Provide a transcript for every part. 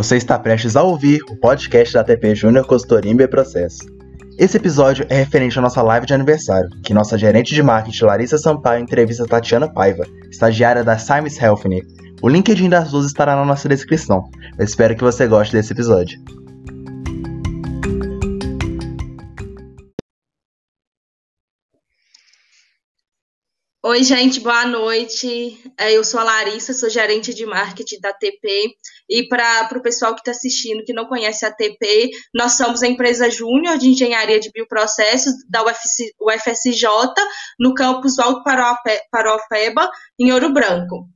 Você está prestes a ouvir o podcast da TP Júnior Consultoria em Processo. Esse episódio é referente à nossa live de aniversário, que nossa gerente de marketing Larissa Sampaio entrevista Tatiana Paiva, estagiária da Simes Healthny. O LinkedIn das duas estará na nossa descrição. Eu espero que você goste desse episódio. Oi, gente, boa noite. É, eu sou a Larissa, sou gerente de marketing da TP. E para o pessoal que está assistindo, que não conhece a TP, nós somos a empresa júnior de engenharia de bioprocessos da UFC, UFSJ, no campus Alto Paropeba, em Ouro Branco.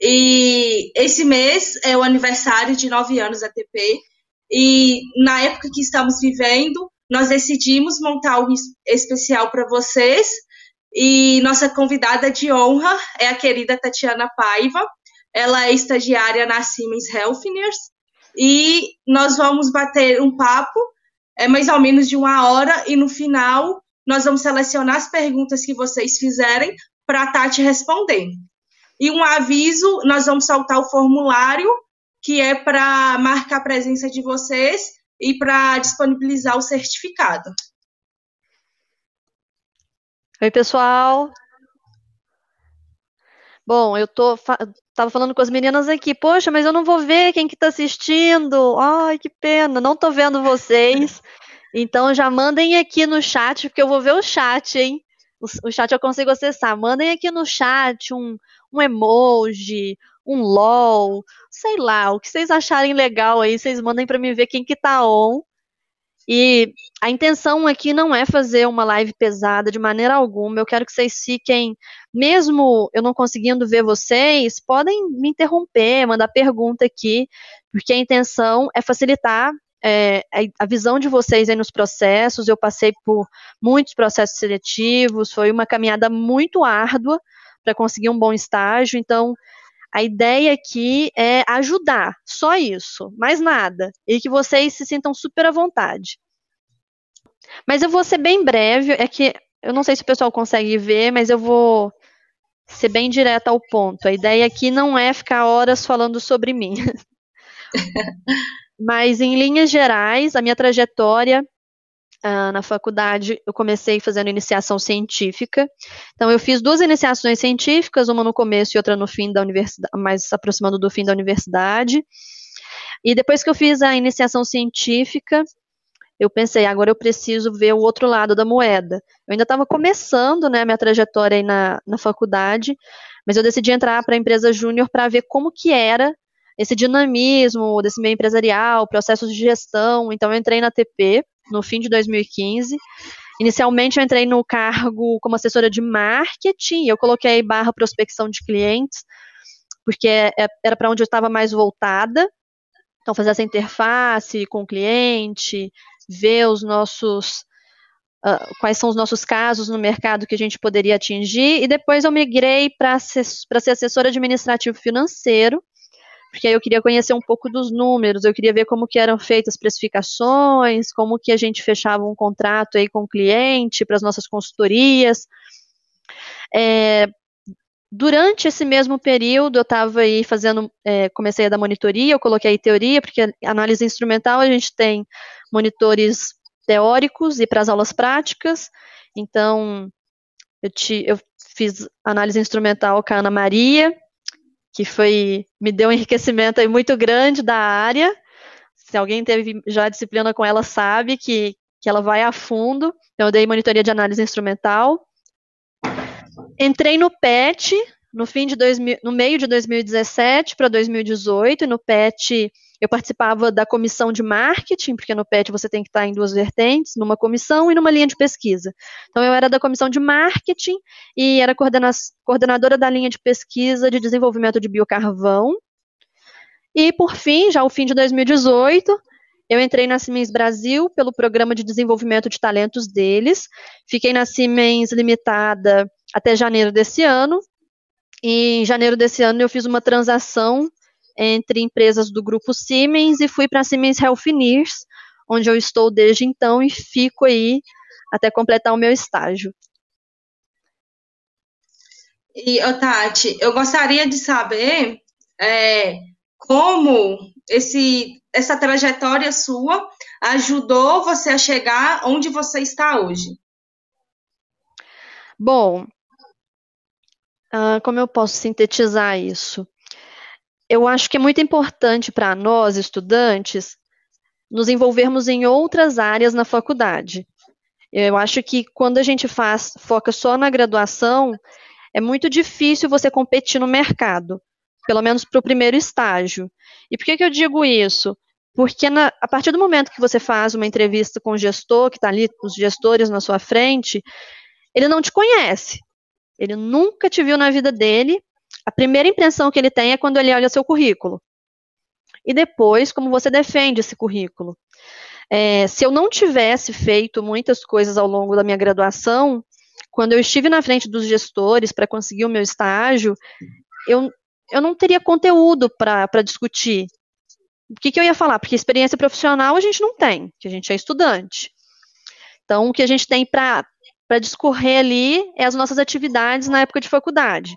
E esse mês é o aniversário de nove anos da TP. E na época que estamos vivendo, nós decidimos montar algo especial para vocês e nossa convidada de honra é a querida Tatiana Paiva. Ela é estagiária na Siemens Healthineers e nós vamos bater um papo, é mais ou menos de uma hora, e no final nós vamos selecionar as perguntas que vocês fizerem para a Tati responder. E um aviso, nós vamos soltar o formulário que é para marcar a presença de vocês e para disponibilizar o certificado. Oi, pessoal. Bom, eu tô tava falando com as meninas aqui. Poxa, mas eu não vou ver quem que tá assistindo. Ai, que pena, não tô vendo vocês. Então já mandem aqui no chat, porque eu vou ver o chat, hein? O, o chat eu consigo acessar. Mandem aqui no chat um, um emoji, um LOL, sei lá, o que vocês acharem legal aí, vocês mandem para mim ver quem que tá on. E a intenção aqui não é fazer uma live pesada de maneira alguma. Eu quero que vocês fiquem, mesmo eu não conseguindo ver vocês, podem me interromper, mandar pergunta aqui, porque a intenção é facilitar é, a visão de vocês aí nos processos. Eu passei por muitos processos seletivos, foi uma caminhada muito árdua para conseguir um bom estágio. Então, a ideia aqui é ajudar, só isso, mais nada. E que vocês se sintam super à vontade. Mas eu vou ser bem breve, é que eu não sei se o pessoal consegue ver, mas eu vou ser bem direta ao ponto. A ideia aqui não é ficar horas falando sobre mim. mas em linhas gerais, a minha trajetória Uh, na faculdade, eu comecei fazendo iniciação científica. Então, eu fiz duas iniciações científicas, uma no começo e outra no fim da universidade, mais aproximando do fim da universidade. E depois que eu fiz a iniciação científica, eu pensei, agora eu preciso ver o outro lado da moeda. Eu ainda estava começando né, minha trajetória aí na, na faculdade, mas eu decidi entrar para a empresa júnior para ver como que era esse dinamismo desse meio empresarial, processos de gestão. Então, eu entrei na TP, no fim de 2015. Inicialmente eu entrei no cargo como assessora de marketing, eu coloquei barra prospecção de clientes, porque é, era para onde eu estava mais voltada. Então, fazer essa interface com o cliente, ver os nossos. Uh, quais são os nossos casos no mercado que a gente poderia atingir, e depois eu migrei para ser assessora administrativo financeiro, porque aí eu queria conhecer um pouco dos números, eu queria ver como que eram feitas as precificações, como que a gente fechava um contrato aí com o cliente para as nossas consultorias. É, durante esse mesmo período, eu estava aí fazendo, é, comecei a dar monitoria, eu coloquei teoria, porque análise instrumental a gente tem monitores teóricos e para as aulas práticas, então eu, te, eu fiz análise instrumental com a Ana Maria, que foi me deu um enriquecimento aí muito grande da área. Se alguém teve já disciplina com ela sabe que, que ela vai a fundo. Então eu dei monitoria de análise instrumental. Entrei no PET no fim de 2000, no meio de 2017 para 2018, e no PET eu participava da comissão de marketing, porque no PET você tem que estar em duas vertentes, numa comissão e numa linha de pesquisa. Então, eu era da comissão de marketing e era coordena coordenadora da linha de pesquisa de desenvolvimento de biocarvão. E, por fim, já o fim de 2018, eu entrei na Siemens Brasil pelo programa de desenvolvimento de talentos deles. Fiquei na Siemens Limitada até janeiro desse ano. E em janeiro desse ano eu fiz uma transação entre empresas do grupo Siemens e fui para a Siemens Healthineers, onde eu estou desde então e fico aí até completar o meu estágio. E, Tati, eu gostaria de saber é, como esse, essa trajetória sua ajudou você a chegar onde você está hoje? Bom, uh, como eu posso sintetizar isso? Eu acho que é muito importante para nós, estudantes, nos envolvermos em outras áreas na faculdade. Eu acho que quando a gente faz, foca só na graduação, é muito difícil você competir no mercado, pelo menos para o primeiro estágio. E por que, que eu digo isso? Porque na, a partir do momento que você faz uma entrevista com o gestor, que está ali, os gestores na sua frente, ele não te conhece. Ele nunca te viu na vida dele. A primeira impressão que ele tem é quando ele olha seu currículo. E depois, como você defende esse currículo. É, se eu não tivesse feito muitas coisas ao longo da minha graduação, quando eu estive na frente dos gestores para conseguir o meu estágio, eu, eu não teria conteúdo para discutir. O que, que eu ia falar? Porque experiência profissional a gente não tem, que a gente é estudante. Então, o que a gente tem para discorrer ali é as nossas atividades na época de faculdade.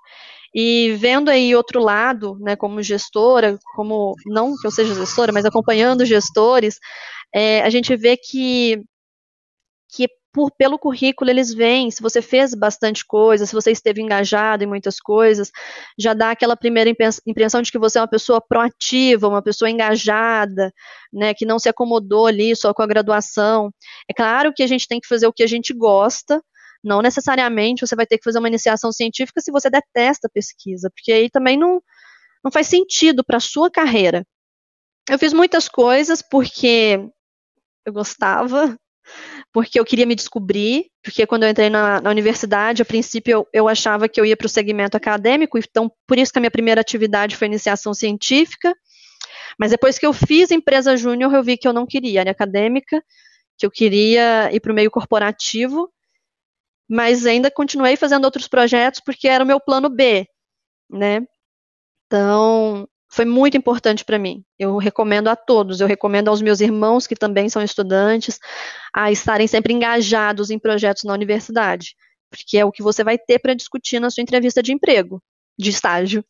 E vendo aí outro lado, né, como gestora, como não que eu seja gestora, mas acompanhando gestores, é, a gente vê que, que por, pelo currículo eles veem se você fez bastante coisa, se você esteve engajado em muitas coisas, já dá aquela primeira impressão de que você é uma pessoa proativa, uma pessoa engajada, né, que não se acomodou ali só com a graduação. É claro que a gente tem que fazer o que a gente gosta, não necessariamente você vai ter que fazer uma iniciação científica se você detesta a pesquisa, porque aí também não, não faz sentido para a sua carreira. Eu fiz muitas coisas porque eu gostava, porque eu queria me descobrir, porque quando eu entrei na, na universidade, a princípio eu, eu achava que eu ia para o segmento acadêmico, então por isso que a minha primeira atividade foi iniciação científica, mas depois que eu fiz empresa júnior, eu vi que eu não queria área acadêmica, que eu queria ir para o meio corporativo, mas ainda continuei fazendo outros projetos porque era o meu plano B, né? Então, foi muito importante para mim. Eu recomendo a todos, eu recomendo aos meus irmãos que também são estudantes a estarem sempre engajados em projetos na universidade, porque é o que você vai ter para discutir na sua entrevista de emprego, de estágio.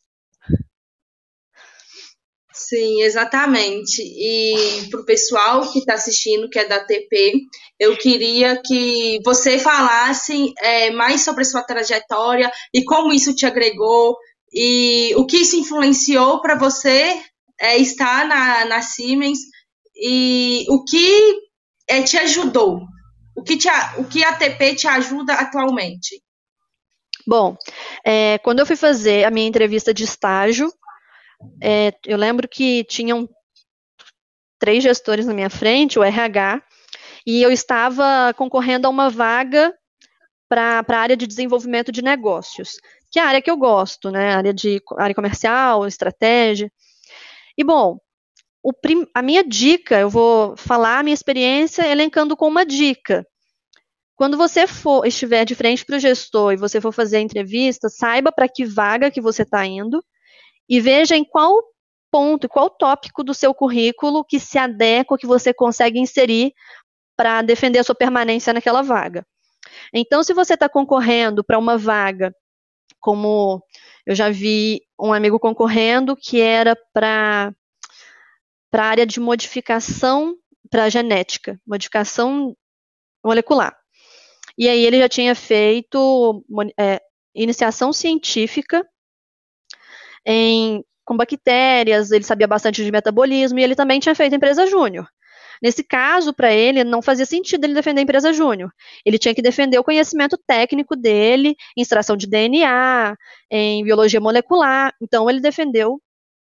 Sim, exatamente. E para o pessoal que está assistindo, que é da TP, eu queria que você falasse é, mais sobre a sua trajetória e como isso te agregou e o que isso influenciou para você é, estar na, na Siemens e o que é, te ajudou? O que, te, o que a TP te ajuda atualmente? Bom, é, quando eu fui fazer a minha entrevista de estágio, é, eu lembro que tinham três gestores na minha frente, o RH, e eu estava concorrendo a uma vaga para a área de desenvolvimento de negócios que é a área que eu gosto, né? Área de área comercial, estratégia. E bom, prim, a minha dica, eu vou falar a minha experiência elencando com uma dica. Quando você for estiver de frente para o gestor e você for fazer a entrevista, saiba para que vaga que você está indo e veja em qual ponto, qual tópico do seu currículo que se adequa, que você consegue inserir para defender a sua permanência naquela vaga. Então, se você está concorrendo para uma vaga como eu já vi um amigo concorrendo que era para a área de modificação para genética, modificação molecular. E aí ele já tinha feito é, iniciação científica em, com bactérias, ele sabia bastante de metabolismo e ele também tinha feito empresa júnior. Nesse caso, para ele, não fazia sentido ele defender a empresa júnior. Ele tinha que defender o conhecimento técnico dele em extração de DNA, em biologia molecular. Então, ele defendeu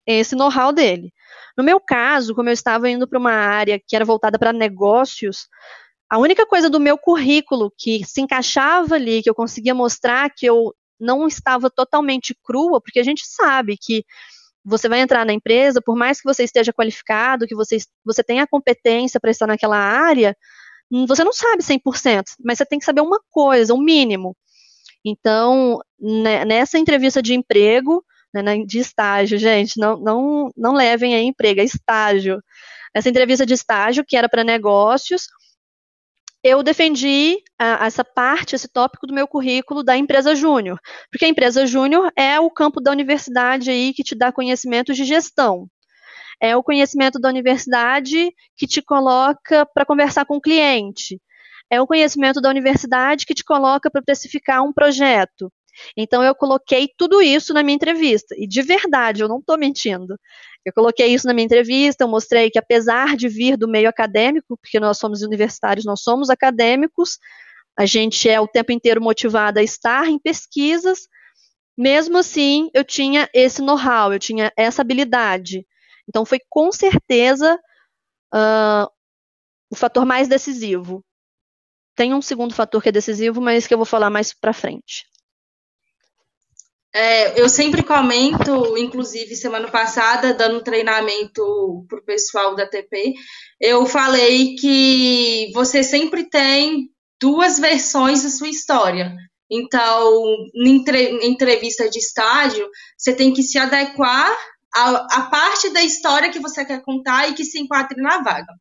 esse know-how dele. No meu caso, como eu estava indo para uma área que era voltada para negócios, a única coisa do meu currículo que se encaixava ali, que eu conseguia mostrar que eu não estava totalmente crua, porque a gente sabe que você vai entrar na empresa, por mais que você esteja qualificado, que você, você tenha a competência para estar naquela área, hum, você não sabe 100%, mas você tem que saber uma coisa, o um mínimo. Então, né, nessa entrevista de emprego, né, de estágio, gente, não, não, não levem a emprego, é estágio. Essa entrevista de estágio, que era para negócios, eu defendi a, essa parte, esse tópico do meu currículo da empresa júnior, porque a empresa júnior é o campo da universidade aí que te dá conhecimentos de gestão. É o conhecimento da universidade que te coloca para conversar com o cliente. É o conhecimento da universidade que te coloca para precificar um projeto. Então eu coloquei tudo isso na minha entrevista. E de verdade, eu não estou mentindo. Eu coloquei isso na minha entrevista, eu mostrei que apesar de vir do meio acadêmico, porque nós somos universitários, nós somos acadêmicos, a gente é o tempo inteiro motivado a estar em pesquisas, mesmo assim eu tinha esse know-how, eu tinha essa habilidade. Então foi com certeza uh, o fator mais decisivo. Tem um segundo fator que é decisivo, mas que eu vou falar mais para frente. É, eu sempre comento, inclusive semana passada, dando treinamento para o pessoal da TP, eu falei que você sempre tem duas versões da sua história. Então, em entrevista de estágio, você tem que se adequar à, à parte da história que você quer contar e que se enquadre na vaga.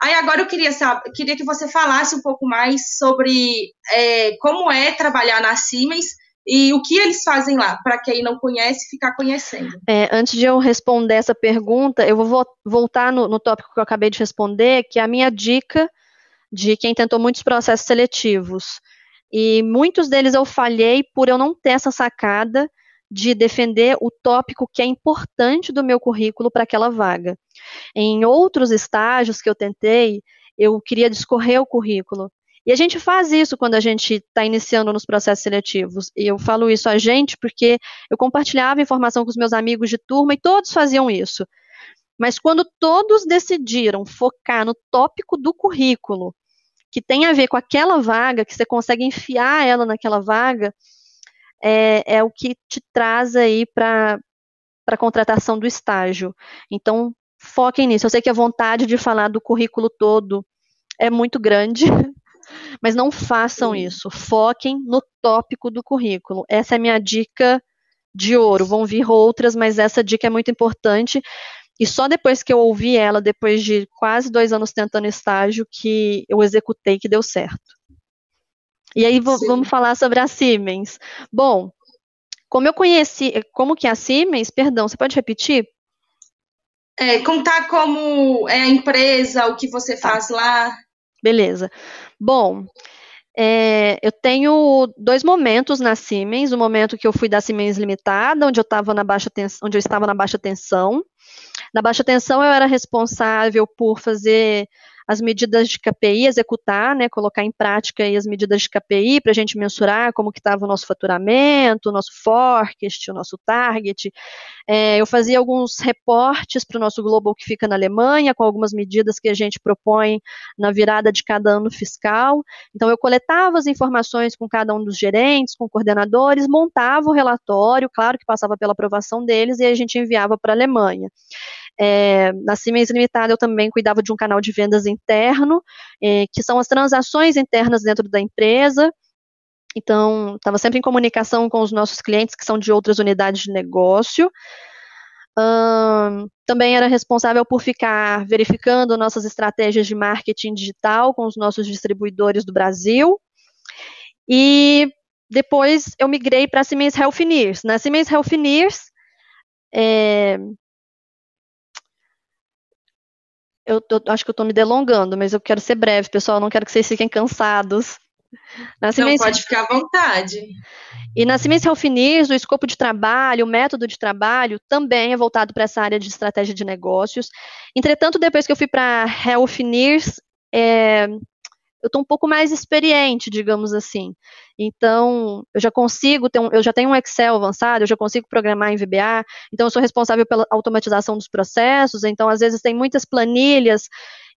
Aí agora eu queria, saber, queria que você falasse um pouco mais sobre é, como é trabalhar na Siemens e o que eles fazem lá, para quem não conhece, ficar conhecendo. É, antes de eu responder essa pergunta, eu vou voltar no, no tópico que eu acabei de responder, que é a minha dica de quem tentou muitos processos seletivos. E muitos deles eu falhei por eu não ter essa sacada de defender o tópico que é importante do meu currículo para aquela vaga. Em outros estágios que eu tentei, eu queria discorrer o currículo. E a gente faz isso quando a gente está iniciando nos processos seletivos. E eu falo isso a gente porque eu compartilhava informação com os meus amigos de turma e todos faziam isso. Mas quando todos decidiram focar no tópico do currículo, que tem a ver com aquela vaga, que você consegue enfiar ela naquela vaga, é, é o que te traz aí para a contratação do estágio. Então, foquem nisso. Eu sei que a vontade de falar do currículo todo é muito grande, mas não façam isso. Foquem no tópico do currículo. Essa é a minha dica de ouro. Vão vir outras, mas essa dica é muito importante. E só depois que eu ouvi ela, depois de quase dois anos tentando estágio, que eu executei que deu certo. E aí vamos falar sobre a Siemens. Bom, como eu conheci, como que é a Siemens, perdão, você pode repetir? É, contar como é a empresa, o que você tá. faz lá. Beleza. Bom, é, eu tenho dois momentos na Siemens, o momento que eu fui da Siemens Limitada, onde eu estava na baixa tensão, onde eu estava na baixa tensão. Na baixa tensão eu era responsável por fazer as medidas de KPI, executar, né, colocar em prática as medidas de KPI para a gente mensurar como que estava o nosso faturamento, o nosso forecast, o nosso target. É, eu fazia alguns reportes para o nosso Global que fica na Alemanha, com algumas medidas que a gente propõe na virada de cada ano fiscal. Então, eu coletava as informações com cada um dos gerentes, com coordenadores, montava o relatório, claro que passava pela aprovação deles, e a gente enviava para a Alemanha. É, na Siemens Limitada eu também cuidava de um canal de vendas interno, é, que são as transações internas dentro da empresa. Então, estava sempre em comunicação com os nossos clientes que são de outras unidades de negócio. Também era responsável por ficar verificando nossas estratégias de marketing digital com os nossos distribuidores do Brasil. E depois eu migrei para a Siemens Healthineers. Na Siemens Healthineers, é, eu, eu, acho que eu estou me delongando, mas eu quero ser breve, pessoal. não quero que vocês fiquem cansados. Na Siemens, não, pode ficar à vontade. E na Siemens Healthineers, o escopo de trabalho, o método de trabalho também é voltado para essa área de estratégia de negócios. Entretanto, depois que eu fui para Healthineers, é, eu estou um pouco mais experiente, digamos assim. Então, eu já consigo ter um, eu já tenho um Excel avançado, eu já consigo programar em VBA, então eu sou responsável pela automatização dos processos, então às vezes tem muitas planilhas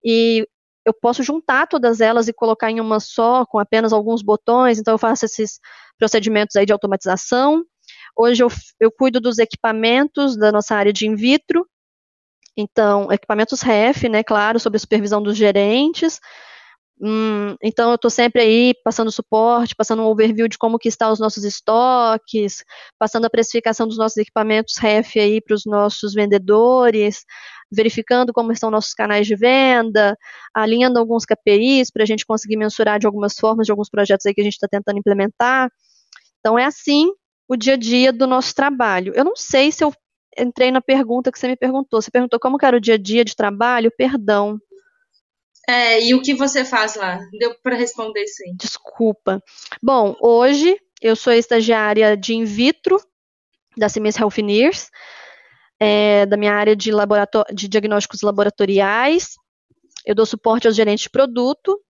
e eu posso juntar todas elas e colocar em uma só, com apenas alguns botões, então eu faço esses procedimentos aí de automatização. Hoje eu, eu cuido dos equipamentos da nossa área de in vitro, então, equipamentos REF, né, claro, sob a supervisão dos gerentes, Hum, então eu estou sempre aí passando suporte, passando um overview de como que estão os nossos estoques, passando a precificação dos nossos equipamentos REF aí para os nossos vendedores, verificando como estão nossos canais de venda, alinhando alguns KPIs para a gente conseguir mensurar de algumas formas de alguns projetos aí que a gente está tentando implementar. Então é assim o dia a dia do nosso trabalho. Eu não sei se eu entrei na pergunta que você me perguntou. Você perguntou como era o dia a dia de trabalho? Perdão. É, e o que você faz lá? Deu para responder sim. Desculpa. Bom, hoje eu sou estagiária de in vitro da Siemens Healthineers, é, da minha área de, de diagnósticos laboratoriais. Eu dou suporte aos gerentes de produto.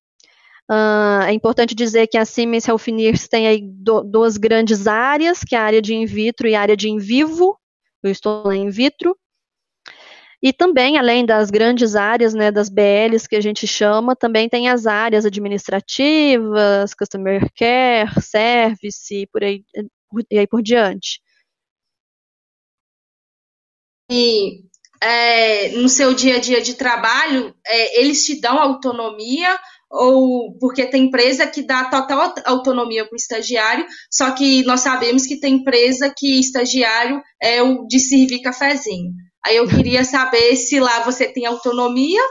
Uh, é importante dizer que a Siemens Healthineers tem aí do, duas grandes áreas, que é a área de in vitro e a área de in vivo. Eu estou lá in vitro. E também, além das grandes áreas, né, das BLs que a gente chama, também tem as áreas administrativas, customer care, service, por aí, e aí por diante. E é, no seu dia a dia de trabalho, é, eles te dão autonomia ou porque tem empresa que dá total autonomia para o estagiário, só que nós sabemos que tem empresa que estagiário é o de servir cafezinho. Aí eu queria saber se lá você tem autonomia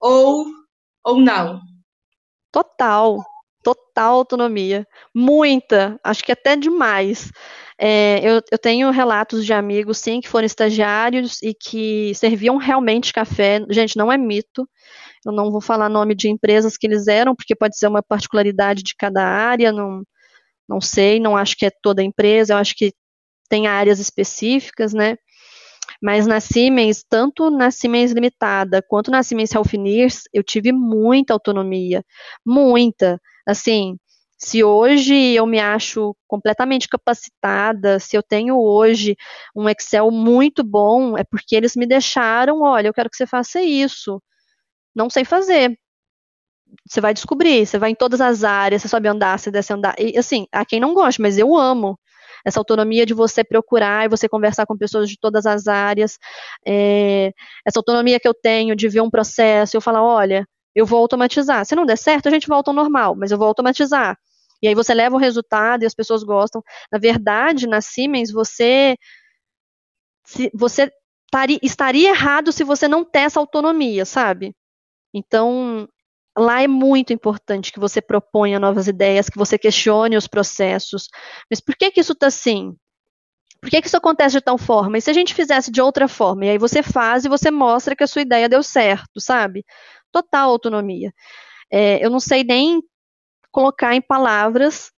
ou, ou não. Total, total autonomia. Muita, acho que até demais. É, eu, eu, tenho relatos de amigos, sim, que foram estagiários e que serviam realmente café. Gente, não é mito. Eu não vou falar nome de empresas que eles eram, porque pode ser uma particularidade de cada área. Não, não sei, não acho que é toda empresa. Eu acho que tem áreas específicas, né? Mas na Siemens, tanto na Siemens Limitada quanto na Siemens Healthineers, eu tive muita autonomia, muita. Assim, se hoje eu me acho completamente capacitada, se eu tenho hoje um Excel muito bom, é porque eles me deixaram, olha, eu quero que você faça isso. Não sei fazer. Você vai descobrir, você vai em todas as áreas, você sabe andar, você desce andar. E assim, a quem não gosta, mas eu amo essa autonomia de você procurar e você conversar com pessoas de todas as áreas, é, essa autonomia que eu tenho de ver um processo, eu falar, olha, eu vou automatizar. Se não der certo, a gente volta ao normal, mas eu vou automatizar. E aí você leva o resultado e as pessoas gostam. Na verdade, na Siemens, você, se, você estaria errado se você não ter essa autonomia, sabe? Então, lá é muito importante que você proponha novas ideias, que você questione os processos. Mas por que, que isso está assim? Por que, que isso acontece de tal forma? E se a gente fizesse de outra forma? E aí você faz e você mostra que a sua ideia deu certo, sabe? Total autonomia. É, eu não sei nem colocar em palavras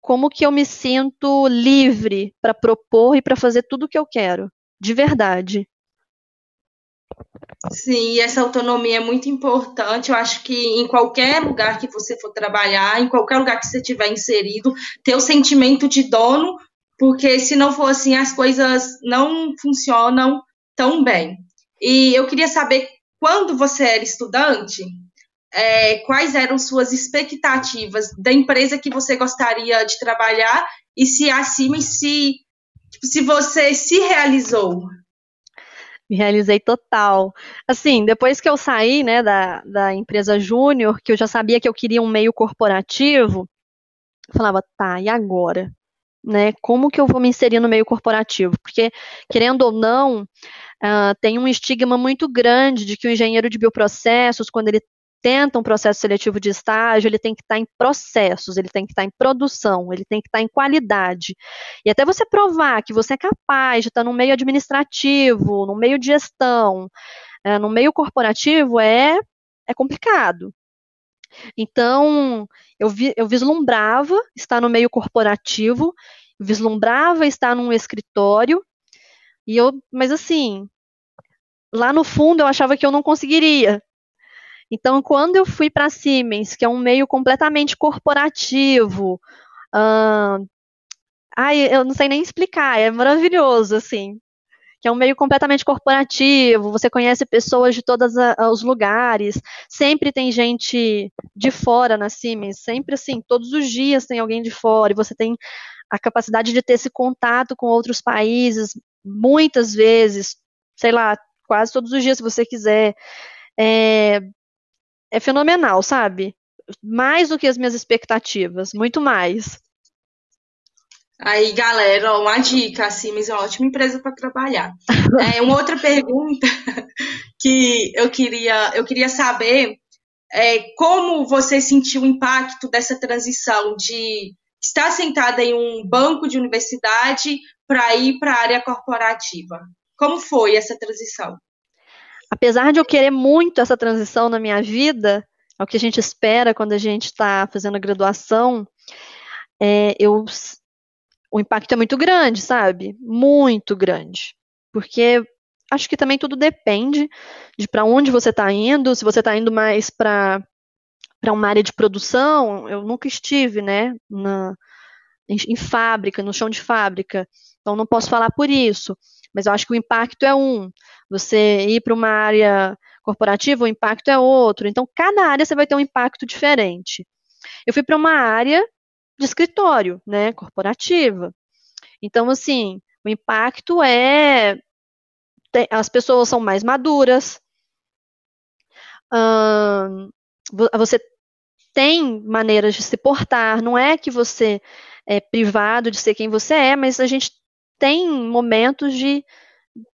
como que eu me sinto livre para propor e para fazer tudo o que eu quero, de verdade. Sim, e essa autonomia é muito importante. Eu acho que em qualquer lugar que você for trabalhar, em qualquer lugar que você tiver inserido, ter o sentimento de dono, porque se não for assim, as coisas não funcionam tão bem. E eu queria saber, quando você era estudante, é, quais eram suas expectativas da empresa que você gostaria de trabalhar e se acima se, se você se realizou me realizei total. Assim, depois que eu saí, né, da, da empresa júnior, que eu já sabia que eu queria um meio corporativo, falava, tá, e agora? Né, como que eu vou me inserir no meio corporativo? Porque, querendo ou não, uh, tem um estigma muito grande de que o engenheiro de bioprocessos, quando ele tenta um processo seletivo de estágio, ele tem que estar em processos, ele tem que estar em produção, ele tem que estar em qualidade. E até você provar que você é capaz de estar no meio administrativo, no meio de gestão, é, no meio corporativo, é, é complicado. Então, eu, vi, eu vislumbrava estar no meio corporativo, vislumbrava estar num escritório, e eu, mas assim, lá no fundo eu achava que eu não conseguiria, então, quando eu fui para a Siemens, que é um meio completamente corporativo, uh, ai, eu não sei nem explicar, é maravilhoso, assim. Que é um meio completamente corporativo, você conhece pessoas de todos os lugares, sempre tem gente de fora na Siemens, sempre assim, todos os dias tem alguém de fora, e você tem a capacidade de ter esse contato com outros países, muitas vezes, sei lá, quase todos os dias, se você quiser. É, é fenomenal, sabe? Mais do que as minhas expectativas, muito mais. Aí, galera, uma dica, a Siemens é uma ótima empresa para trabalhar. É, uma outra pergunta que eu queria, eu queria saber é como você sentiu o impacto dessa transição de estar sentada em um banco de universidade para ir para a área corporativa. Como foi essa transição? Apesar de eu querer muito essa transição na minha vida, é o que a gente espera quando a gente está fazendo a graduação, é, eu, o impacto é muito grande, sabe? Muito grande. Porque acho que também tudo depende de para onde você está indo, se você está indo mais para para uma área de produção, eu nunca estive, né, na, em, em, fábrica, no chão de fábrica, então não posso falar por isso, mas eu acho que o impacto é um. Você ir para uma área corporativa, o impacto é outro. Então, cada área você vai ter um impacto diferente. Eu fui para uma área de escritório, né, corporativa. Então, assim, o impacto é as pessoas são mais maduras, hum, você tem maneiras de se portar, não é que você é privado de ser quem você é, mas a gente tem momentos de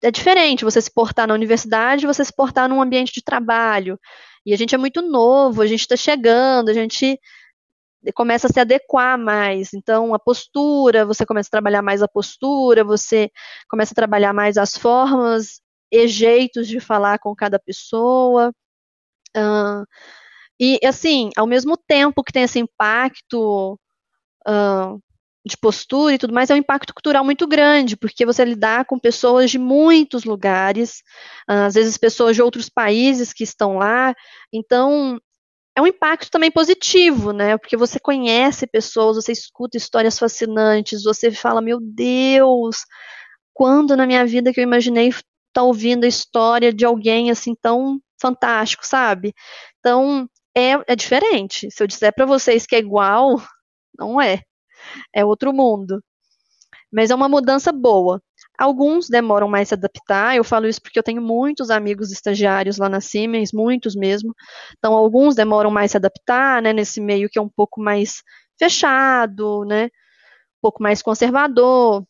é diferente você se portar na universidade, você se portar num ambiente de trabalho. E a gente é muito novo, a gente está chegando, a gente começa a se adequar mais. Então, a postura, você começa a trabalhar mais a postura, você começa a trabalhar mais as formas e jeitos de falar com cada pessoa. Uh, e, assim, ao mesmo tempo que tem esse impacto uh, de postura e tudo mais, é um impacto cultural muito grande, porque você lidar com pessoas de muitos lugares, uh, às vezes pessoas de outros países que estão lá, então é um impacto também positivo, né? Porque você conhece pessoas, você escuta histórias fascinantes, você fala, meu Deus, quando na minha vida que eu imaginei estar tá ouvindo a história de alguém assim tão fantástico, sabe? Então, é, é diferente. Se eu disser para vocês que é igual, não é. É outro mundo. Mas é uma mudança boa. Alguns demoram mais a se adaptar, eu falo isso porque eu tenho muitos amigos estagiários lá na Siemens, muitos mesmo. Então, alguns demoram mais a se adaptar, né, nesse meio que é um pouco mais fechado, né, um pouco mais conservador.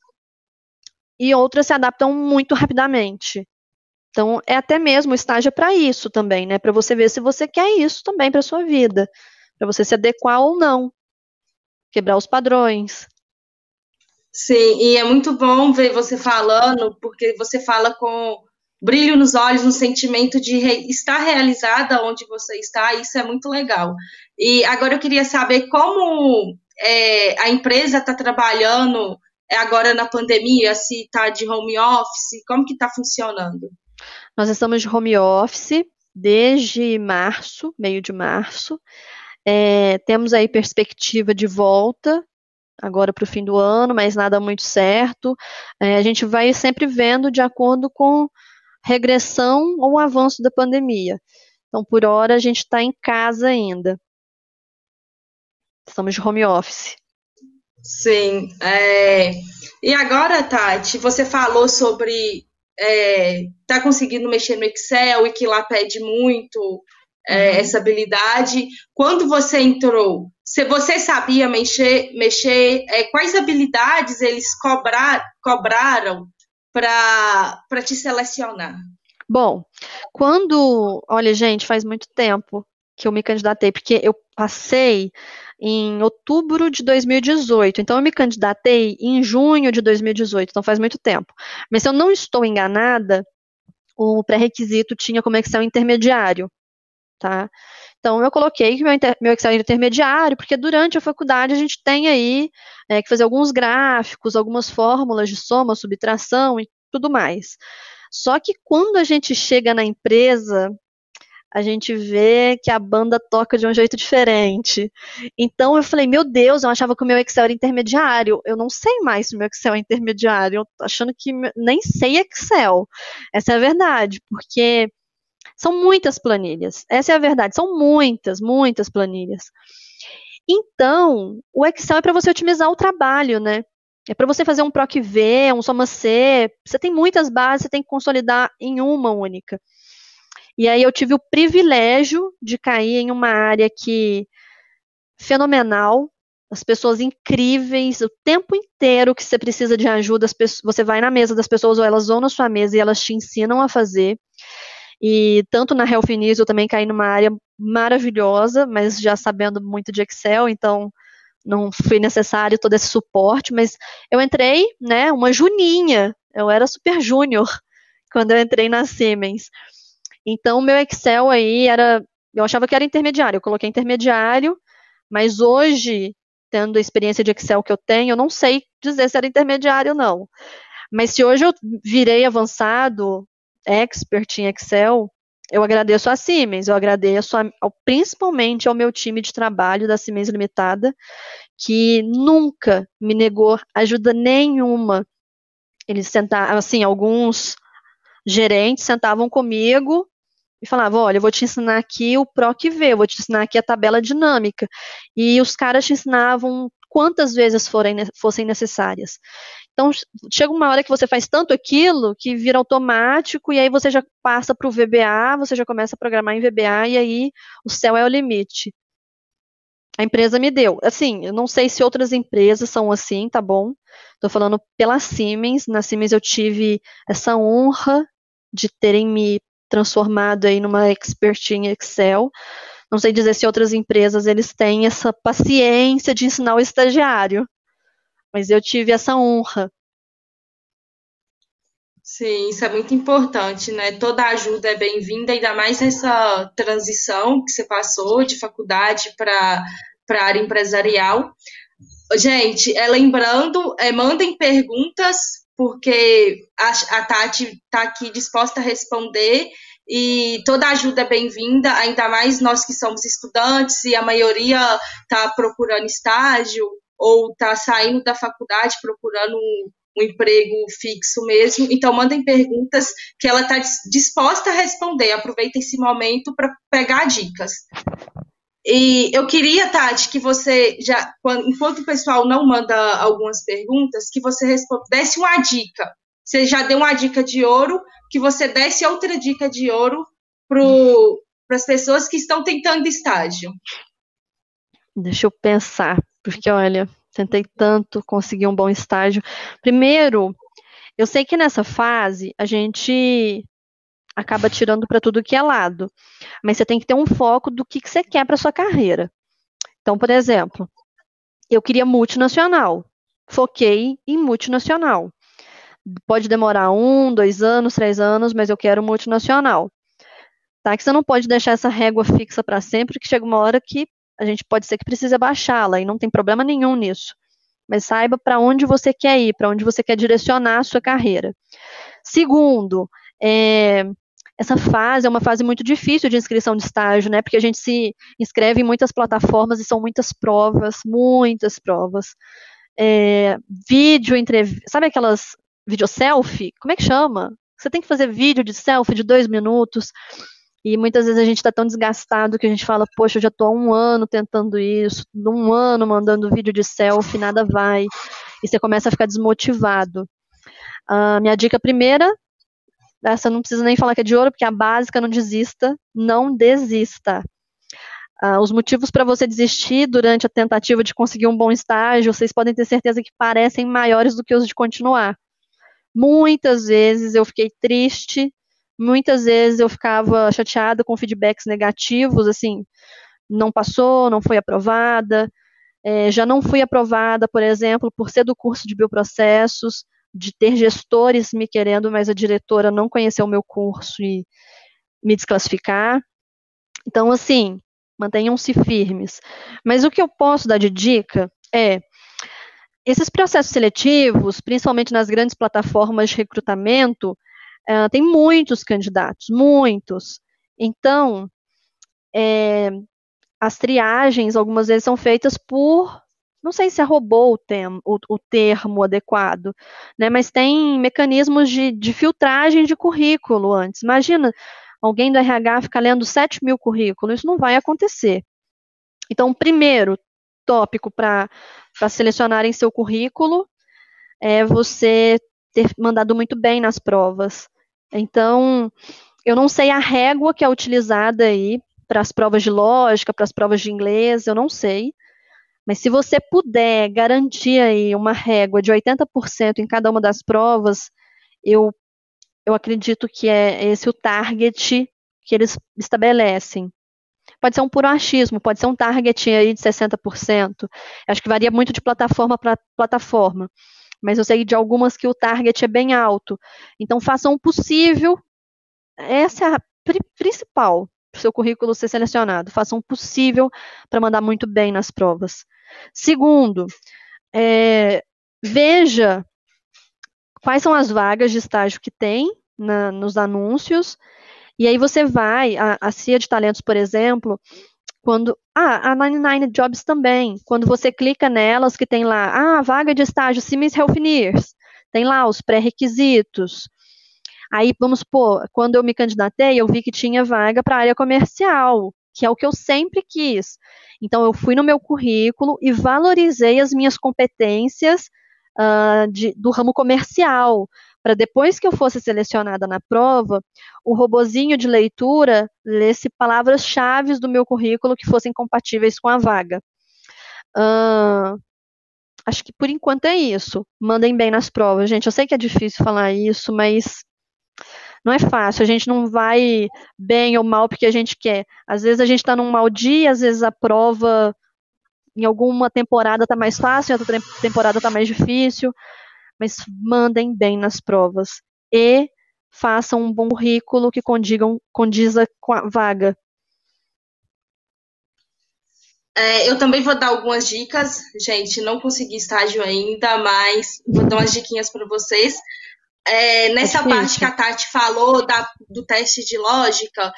E outras se adaptam muito rapidamente. Então, é até mesmo estágio para isso também, né? Para você ver se você quer isso também para sua vida, para você se adequar ou não, quebrar os padrões. Sim, e é muito bom ver você falando, porque você fala com brilho nos olhos, um sentimento de re estar realizada onde você está, isso é muito legal. E agora eu queria saber como é, a empresa está trabalhando agora na pandemia, se está de home office, como que está funcionando? Nós estamos de home office desde março, meio de março. É, temos aí perspectiva de volta agora para o fim do ano, mas nada muito certo. É, a gente vai sempre vendo de acordo com regressão ou avanço da pandemia. Então, por hora, a gente está em casa ainda. Estamos de home office. Sim. É... E agora, Tati, você falou sobre é, conseguindo mexer no Excel e que lá pede muito é, uhum. essa habilidade. Quando você entrou, se você sabia mexer, mexer é, quais habilidades eles cobrar, cobraram para te selecionar? Bom, quando. Olha, gente, faz muito tempo que eu me candidatei, porque eu passei em outubro de 2018. Então, eu me candidatei em junho de 2018, então faz muito tempo. Mas se eu não estou enganada, o pré-requisito tinha como Excel intermediário, tá? Então, eu coloquei que meu, meu Excel era intermediário, porque durante a faculdade a gente tem aí é, que fazer alguns gráficos, algumas fórmulas de soma, subtração e tudo mais. Só que quando a gente chega na empresa, a gente vê que a banda toca de um jeito diferente. Então eu falei, meu Deus, eu achava que o meu Excel era intermediário. Eu não sei mais se o meu Excel é intermediário. Eu tô achando que nem sei Excel. Essa é a verdade, porque são muitas planilhas. Essa é a verdade, são muitas, muitas planilhas. Então, o Excel é para você otimizar o trabalho, né? É para você fazer um PROC V, um Soma C. Você tem muitas bases, você tem que consolidar em uma única. E aí eu tive o privilégio de cair em uma área que fenomenal, as pessoas incríveis, o tempo inteiro que você precisa de ajuda, você vai na mesa das pessoas ou elas vão na sua mesa e elas te ensinam a fazer. E tanto na Health News eu também caí numa área maravilhosa, mas já sabendo muito de Excel, então não foi necessário todo esse suporte, mas eu entrei, né, uma juninha, eu era super júnior quando eu entrei na Siemens. Então, meu Excel aí era. Eu achava que era intermediário, eu coloquei intermediário, mas hoje, tendo a experiência de Excel que eu tenho, eu não sei dizer se era intermediário ou não. Mas se hoje eu virei avançado, expert em Excel, eu agradeço a Siemens, eu agradeço a, ao, principalmente ao meu time de trabalho da Siemens Limitada, que nunca me negou ajuda nenhuma. Eles sentaram, assim, alguns gerentes sentavam comigo e falavam, olha, eu vou te ensinar aqui o PROC-V, eu vou te ensinar aqui a tabela dinâmica. E os caras te ensinavam quantas vezes forem, fossem necessárias. Então, chega uma hora que você faz tanto aquilo que vira automático, e aí você já passa para o VBA, você já começa a programar em VBA, e aí o céu é o limite. A empresa me deu. Assim, eu não sei se outras empresas são assim, tá bom? Estou falando pela Siemens. Na Siemens eu tive essa honra de terem me transformado aí numa expert em Excel. Não sei dizer se outras empresas eles têm essa paciência de ensinar o estagiário mas eu tive essa honra. Sim, isso é muito importante, né? Toda ajuda é bem-vinda, ainda mais essa transição que você passou de faculdade para a área empresarial. Gente, é, lembrando, é, mandem perguntas, porque a, a Tati está aqui disposta a responder e toda ajuda é bem-vinda, ainda mais nós que somos estudantes e a maioria está procurando estágio ou está saindo da faculdade procurando um, um, emprego fixo mesmo. Então, mandem perguntas que ela está disposta a responder. Aproveita esse momento para pegar dicas. E eu queria, Tati, que você já, enquanto o pessoal não manda algumas perguntas, que você desse uma dica. Você já deu uma dica de ouro, que você desse outra dica de ouro para as pessoas que estão tentando estágio. Deixa eu pensar porque olha, tentei tanto conseguir um bom estágio. Primeiro, eu sei que nessa fase a gente acaba tirando para tudo que é lado, mas você tem que ter um foco do que, que você quer para sua carreira. Então, por exemplo, eu queria multinacional, foquei em multinacional. Pode demorar um, dois anos, três anos, mas eu quero multinacional. Tá? Que você não pode deixar essa régua fixa para sempre, que chega uma hora que a gente pode ser que precise baixá-la e não tem problema nenhum nisso. Mas saiba para onde você quer ir, para onde você quer direcionar a sua carreira. Segundo, é, essa fase é uma fase muito difícil de inscrição de estágio, né? Porque a gente se inscreve em muitas plataformas e são muitas provas, muitas provas. É, vídeo, entrevista, sabe aquelas vídeo selfie? Como é que chama? Você tem que fazer vídeo de selfie de dois minutos. E muitas vezes a gente está tão desgastado que a gente fala, poxa, eu já estou há um ano tentando isso, um ano mandando vídeo de selfie, nada vai. E você começa a ficar desmotivado. Uh, minha dica primeira, essa não precisa nem falar que é de ouro, porque a básica não desista, não desista. Uh, os motivos para você desistir durante a tentativa de conseguir um bom estágio, vocês podem ter certeza que parecem maiores do que os de continuar. Muitas vezes eu fiquei triste Muitas vezes eu ficava chateada com feedbacks negativos, assim, não passou, não foi aprovada. É, já não fui aprovada, por exemplo, por ser do curso de bioprocessos, de ter gestores me querendo, mas a diretora não conheceu o meu curso e me desclassificar. Então, assim, mantenham-se firmes. Mas o que eu posso dar de dica é esses processos seletivos, principalmente nas grandes plataformas de recrutamento, Uh, tem muitos candidatos, muitos. Então, é, as triagens, algumas vezes, são feitas por. Não sei se é robô o, tem, o, o termo adequado, né, mas tem mecanismos de, de filtragem de currículo antes. Imagina alguém do RH ficar lendo 7 mil currículos, isso não vai acontecer. Então, primeiro tópico para selecionarem seu currículo é você ter mandado muito bem nas provas. Então, eu não sei a régua que é utilizada aí para as provas de lógica, para as provas de inglês, eu não sei. Mas se você puder garantir aí uma régua de 80% em cada uma das provas, eu, eu acredito que é esse o target que eles estabelecem. Pode ser um puro achismo, pode ser um target aí de 60%. Acho que varia muito de plataforma para plataforma. Mas eu sei de algumas que o target é bem alto. Então, façam o possível. Essa é a principal para o seu currículo ser selecionado. Façam o possível para mandar muito bem nas provas. Segundo, é, veja quais são as vagas de estágio que tem na, nos anúncios, e aí você vai, a, a CIA de Talentos, por exemplo, quando. Ah, a 99 Jobs também. Quando você clica nelas, que tem lá, ah, vaga de estágio Siemens Healthineers. Tem lá os pré-requisitos. Aí, vamos supor, quando eu me candidatei, eu vi que tinha vaga para área comercial, que é o que eu sempre quis. Então, eu fui no meu currículo e valorizei as minhas competências uh, de, do ramo comercial, para depois que eu fosse selecionada na prova, o robozinho de leitura lesse palavras-chave do meu currículo que fossem compatíveis com a vaga. Uh, acho que por enquanto é isso. Mandem bem nas provas, gente. Eu sei que é difícil falar isso, mas não é fácil. A gente não vai bem ou mal porque a gente quer. Às vezes a gente está num mau dia, às vezes a prova em alguma temporada está mais fácil, em outra temporada está mais difícil mas mandem bem nas provas e façam um bom currículo que condigam, condiza com a vaga. É, eu também vou dar algumas dicas, gente. Não consegui estágio ainda, mas vou dar umas diquinhas para vocês. É, nessa é parte que a Tati falou da, do teste de lógica,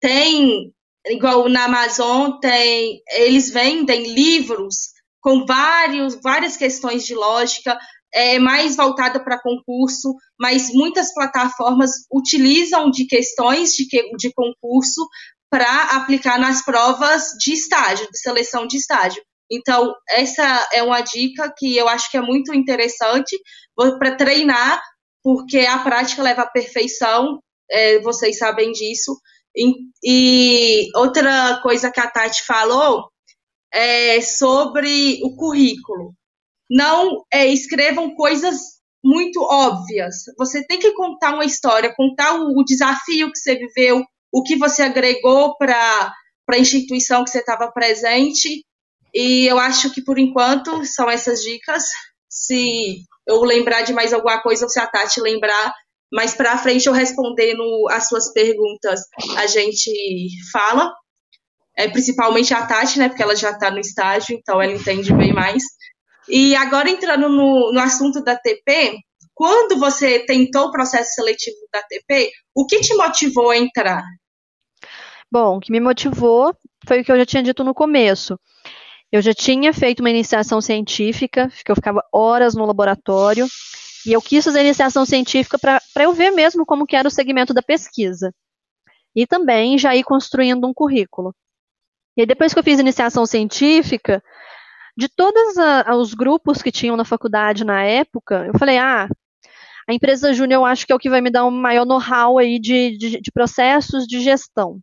tem, igual na Amazon, tem, eles vendem livros com vários, várias questões de lógica é mais voltada para concurso, mas muitas plataformas utilizam de questões de, que, de concurso para aplicar nas provas de estágio, de seleção de estágio. Então, essa é uma dica que eu acho que é muito interessante para treinar, porque a prática leva à perfeição, é, vocês sabem disso. E, e, outra coisa que a Tati falou é sobre o currículo não é, escrevam coisas muito óbvias. Você tem que contar uma história, contar o, o desafio que você viveu, o que você agregou para a instituição que você estava presente. E eu acho que, por enquanto, são essas dicas. Se eu lembrar de mais alguma coisa, ou se a Tati lembrar, mais para frente eu respondendo as suas perguntas, a gente fala. É, principalmente a Tati, né? Porque ela já está no estágio, então ela entende bem mais. E agora entrando no, no assunto da TP, quando você tentou o processo seletivo da TP, o que te motivou a entrar? Bom, o que me motivou foi o que eu já tinha dito no começo. Eu já tinha feito uma iniciação científica, que eu ficava horas no laboratório, e eu quis fazer iniciação científica para eu ver mesmo como que era o segmento da pesquisa. E também já ir construindo um currículo. E depois que eu fiz iniciação científica, de todos os grupos que tinham na faculdade na época, eu falei, ah, a empresa júnior eu acho que é o que vai me dar um maior know-how aí de, de, de, processos de gestão.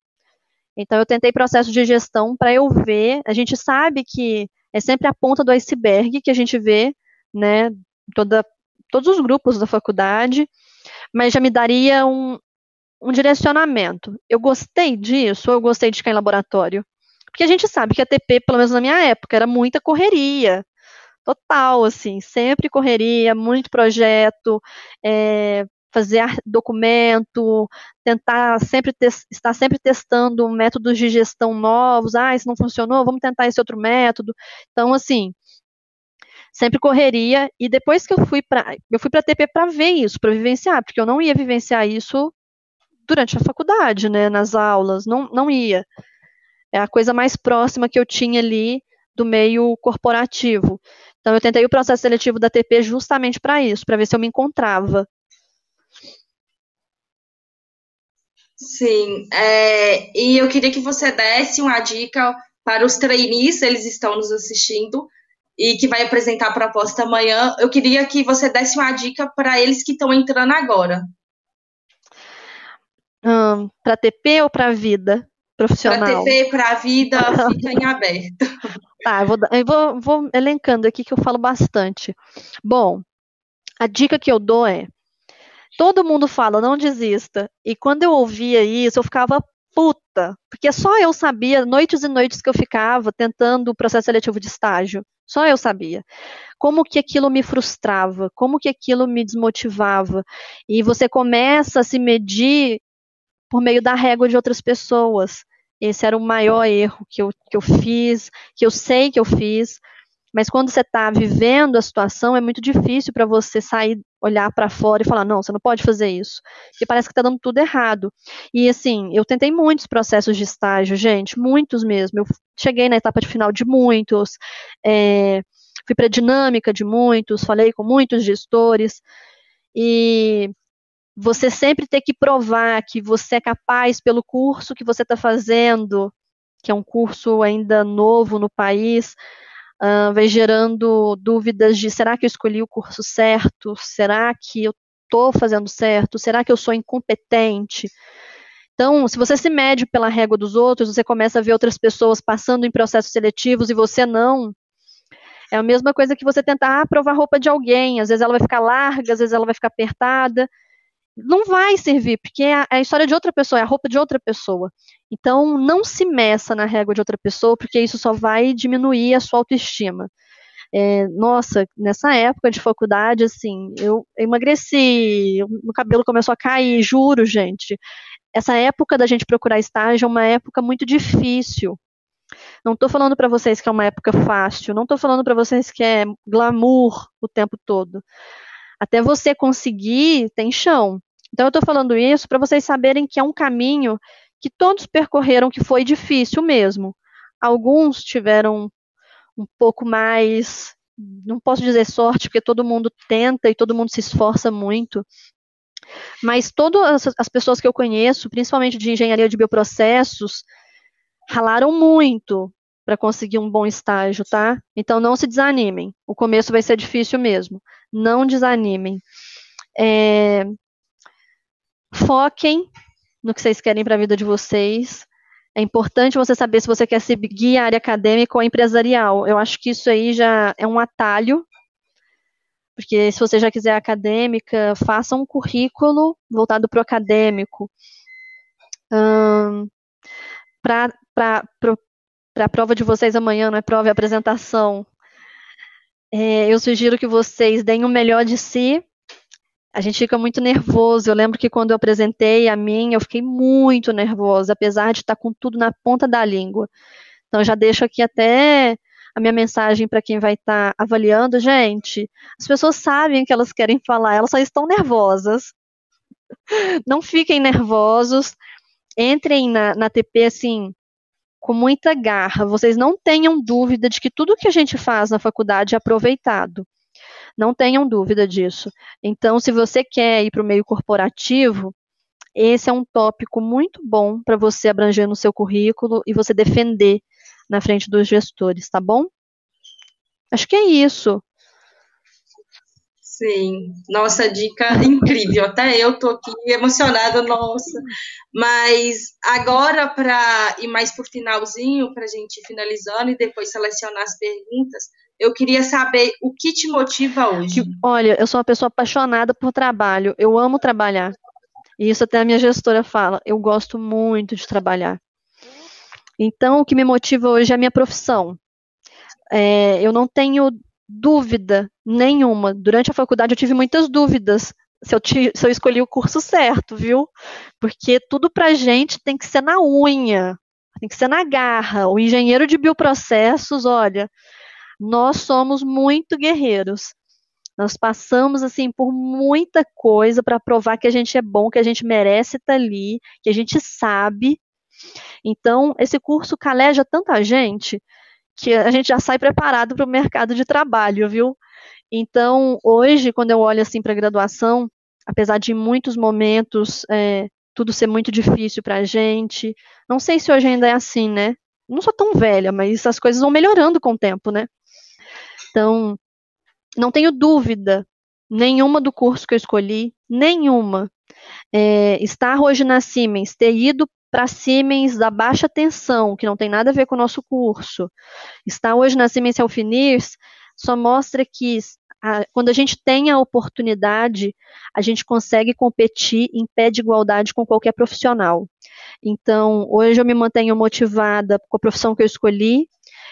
Então eu tentei processo de gestão para eu ver, a gente sabe que é sempre a ponta do iceberg que a gente vê, né, toda, todos os grupos da faculdade, mas já me daria um, um direcionamento. Eu gostei disso eu gostei de ficar em laboratório? Porque a gente sabe que a TP, pelo menos na minha época, era muita correria. Total, assim, sempre correria, muito projeto, é, fazer documento, tentar sempre estar sempre testando métodos de gestão novos. Ah, isso não funcionou, vamos tentar esse outro método. Então, assim, sempre correria. E depois que eu fui para eu fui para TP para ver isso, para vivenciar, porque eu não ia vivenciar isso durante a faculdade, né, nas aulas, não, não ia é a coisa mais próxima que eu tinha ali do meio corporativo. Então, eu tentei o processo seletivo da TP justamente para isso, para ver se eu me encontrava. Sim, é, e eu queria que você desse uma dica para os trainees, eles estão nos assistindo, e que vai apresentar a proposta amanhã. Eu queria que você desse uma dica para eles que estão entrando agora. Hum, para TP ou para a vida? Profissional. Para TV, para a vida, fica em aberto. Tá, eu, vou, eu vou, vou elencando aqui que eu falo bastante. Bom, a dica que eu dou é: todo mundo fala, não desista. E quando eu ouvia isso, eu ficava puta, porque só eu sabia, noites e noites que eu ficava tentando o processo seletivo de estágio, só eu sabia. Como que aquilo me frustrava, como que aquilo me desmotivava. E você começa a se medir por meio da régua de outras pessoas. Esse era o maior erro que eu, que eu fiz, que eu sei que eu fiz, mas quando você está vivendo a situação, é muito difícil para você sair, olhar para fora e falar: não, você não pode fazer isso. Porque parece que está dando tudo errado. E assim, eu tentei muitos processos de estágio, gente, muitos mesmo. Eu cheguei na etapa de final de muitos, é, fui para a dinâmica de muitos, falei com muitos gestores. E você sempre ter que provar que você é capaz pelo curso que você está fazendo, que é um curso ainda novo no país, uh, vai gerando dúvidas de será que eu escolhi o curso certo? Será que eu estou fazendo certo? Será que eu sou incompetente? Então, se você se mede pela régua dos outros, você começa a ver outras pessoas passando em processos seletivos e você não. É a mesma coisa que você tentar provar roupa de alguém. Às vezes ela vai ficar larga, às vezes ela vai ficar apertada não vai servir, porque é a, é a história de outra pessoa, é a roupa de outra pessoa. Então, não se meça na régua de outra pessoa, porque isso só vai diminuir a sua autoestima. É, nossa, nessa época de faculdade, assim, eu emagreci, o cabelo começou a cair, juro, gente. Essa época da gente procurar estágio é uma época muito difícil. Não estou falando para vocês que é uma época fácil, não estou falando para vocês que é glamour o tempo todo. Até você conseguir, tem chão. Então, eu estou falando isso para vocês saberem que é um caminho que todos percorreram que foi difícil mesmo. Alguns tiveram um pouco mais, não posso dizer sorte, porque todo mundo tenta e todo mundo se esforça muito. Mas todas as pessoas que eu conheço, principalmente de engenharia de bioprocessos, ralaram muito para conseguir um bom estágio, tá? Então não se desanimem. O começo vai ser difícil mesmo. Não desanimem. É... Foquem no que vocês querem para a vida de vocês. É importante você saber se você quer seguir a área acadêmica ou empresarial. Eu acho que isso aí já é um atalho, porque se você já quiser acadêmica, faça um currículo voltado para o acadêmico. Um, para a prova de vocês amanhã, não é prova, é apresentação. É, eu sugiro que vocês deem o melhor de si. A gente fica muito nervoso. Eu lembro que quando eu apresentei a minha, eu fiquei muito nervosa, apesar de estar com tudo na ponta da língua. Então, já deixo aqui até a minha mensagem para quem vai estar avaliando. Gente, as pessoas sabem que elas querem falar, elas só estão nervosas. Não fiquem nervosos. Entrem na, na TP assim, com muita garra. Vocês não tenham dúvida de que tudo que a gente faz na faculdade é aproveitado. Não tenham dúvida disso. Então, se você quer ir para o meio corporativo, esse é um tópico muito bom para você abranger no seu currículo e você defender na frente dos gestores, tá bom? Acho que é isso. Sim, nossa dica incrível. Até eu tô aqui emocionada, nossa. Mas agora, para ir mais por finalzinho, para a gente ir finalizando e depois selecionar as perguntas, eu queria saber o que te motiva hoje. Olha, eu sou uma pessoa apaixonada por trabalho. Eu amo trabalhar. E isso até a minha gestora fala. Eu gosto muito de trabalhar. Então, o que me motiva hoje é a minha profissão. É, eu não tenho dúvida nenhuma. Durante a faculdade eu tive muitas dúvidas se eu, te, se eu escolhi o curso certo, viu? Porque tudo pra gente tem que ser na unha, tem que ser na garra. O engenheiro de bioprocessos, olha, nós somos muito guerreiros. Nós passamos assim por muita coisa para provar que a gente é bom, que a gente merece estar ali, que a gente sabe. Então, esse curso caleja tanta gente que a gente já sai preparado para o mercado de trabalho, viu? Então, hoje, quando eu olho assim para a graduação, apesar de em muitos momentos é, tudo ser muito difícil para a gente, não sei se hoje ainda é assim, né? Não sou tão velha, mas as coisas vão melhorando com o tempo, né? Então, não tenho dúvida nenhuma do curso que eu escolhi, nenhuma. É, estar hoje na Siemens, ter ido para Siemens da baixa tensão, que não tem nada a ver com o nosso curso. Estar hoje na Siemens Healthineers só mostra que a, quando a gente tem a oportunidade, a gente consegue competir em pé de igualdade com qualquer profissional. Então, hoje eu me mantenho motivada com a profissão que eu escolhi,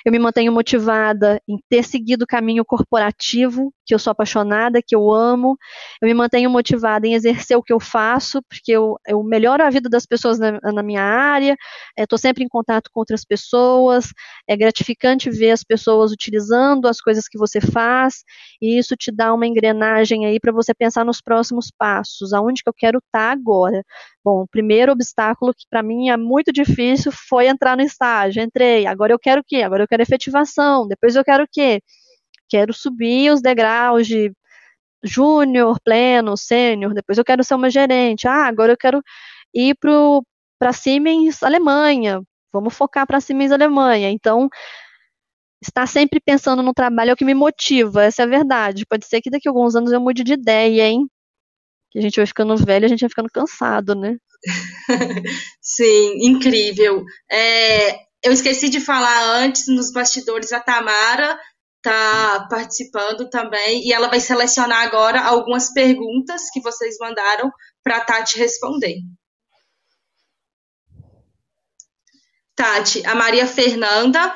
eu me mantenho motivada em ter seguido o caminho corporativo, que eu sou apaixonada, que eu amo. Eu me mantenho motivada em exercer o que eu faço, porque eu, eu melhoro a vida das pessoas na, na minha área, estou é, sempre em contato com outras pessoas, é gratificante ver as pessoas utilizando as coisas que você faz, e isso te dá uma engrenagem aí para você pensar nos próximos passos, aonde que eu quero estar tá agora. Bom, o primeiro obstáculo que para mim é muito difícil foi entrar no estágio. Entrei, agora eu quero o quê? Agora eu quero efetivação, depois eu quero o quê? Quero subir os degraus de júnior, pleno, sênior, depois eu quero ser uma gerente. Ah, agora eu quero ir para Siemens Alemanha. Vamos focar para Siemens Alemanha. Então, estar sempre pensando no trabalho é o que me motiva, essa é a verdade. Pode ser que daqui a alguns anos eu mude de ideia, hein? Que a gente vai ficando velho, a gente vai ficando cansado, né? Sim, incrível. É, eu esqueci de falar antes, nos bastidores, a Tamara está participando também e ela vai selecionar agora algumas perguntas que vocês mandaram para a Tati responder. Tati, a Maria Fernanda,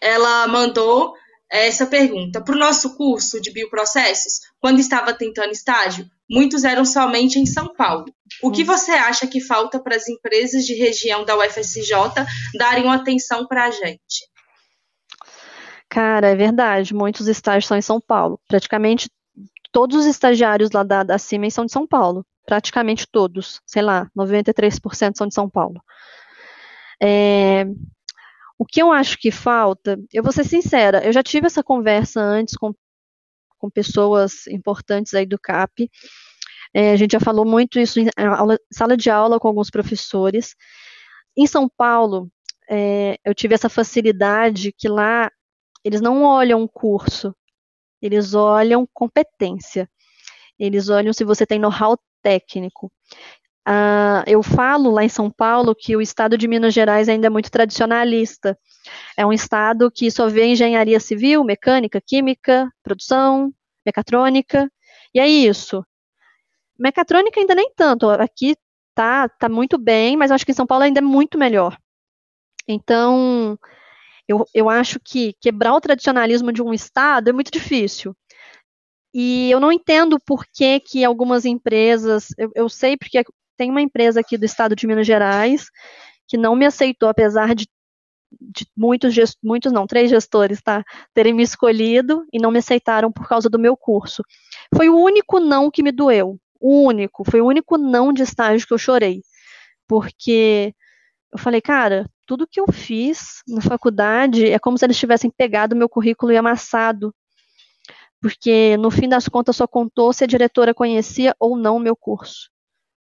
ela mandou essa pergunta. Para o nosso curso de bioprocessos, quando estava tentando estágio, muitos eram somente em São Paulo. O que hum. você acha que falta para as empresas de região da UFSJ darem uma atenção para a gente? Cara, é verdade. Muitos estágios são em São Paulo. Praticamente todos os estagiários lá da, da Siemens são de São Paulo. Praticamente todos. Sei lá, 93% são de São Paulo. É, o que eu acho que falta, eu vou ser sincera, eu já tive essa conversa antes com com pessoas importantes aí do CAP. É, a gente já falou muito isso em aula, sala de aula com alguns professores. Em São Paulo, é, eu tive essa facilidade que lá eles não olham curso, eles olham competência. Eles olham se você tem know-how técnico. Uh, eu falo lá em São Paulo que o estado de Minas Gerais ainda é muito tradicionalista. É um estado que só vê engenharia civil, mecânica, química, produção, mecatrônica, e é isso. Mecatrônica ainda nem tanto. Aqui tá, tá muito bem, mas acho que em São Paulo ainda é muito melhor. Então, eu, eu acho que quebrar o tradicionalismo de um estado é muito difícil. E eu não entendo por que, que algumas empresas, eu, eu sei porque tem uma empresa aqui do estado de Minas Gerais que não me aceitou, apesar de, de muitos, muitos não, três gestores, tá, terem me escolhido e não me aceitaram por causa do meu curso. Foi o único não que me doeu, o único, foi o único não de estágio que eu chorei, porque eu falei, cara, tudo que eu fiz na faculdade é como se eles tivessem pegado meu currículo e amassado, porque no fim das contas só contou se a diretora conhecia ou não o meu curso.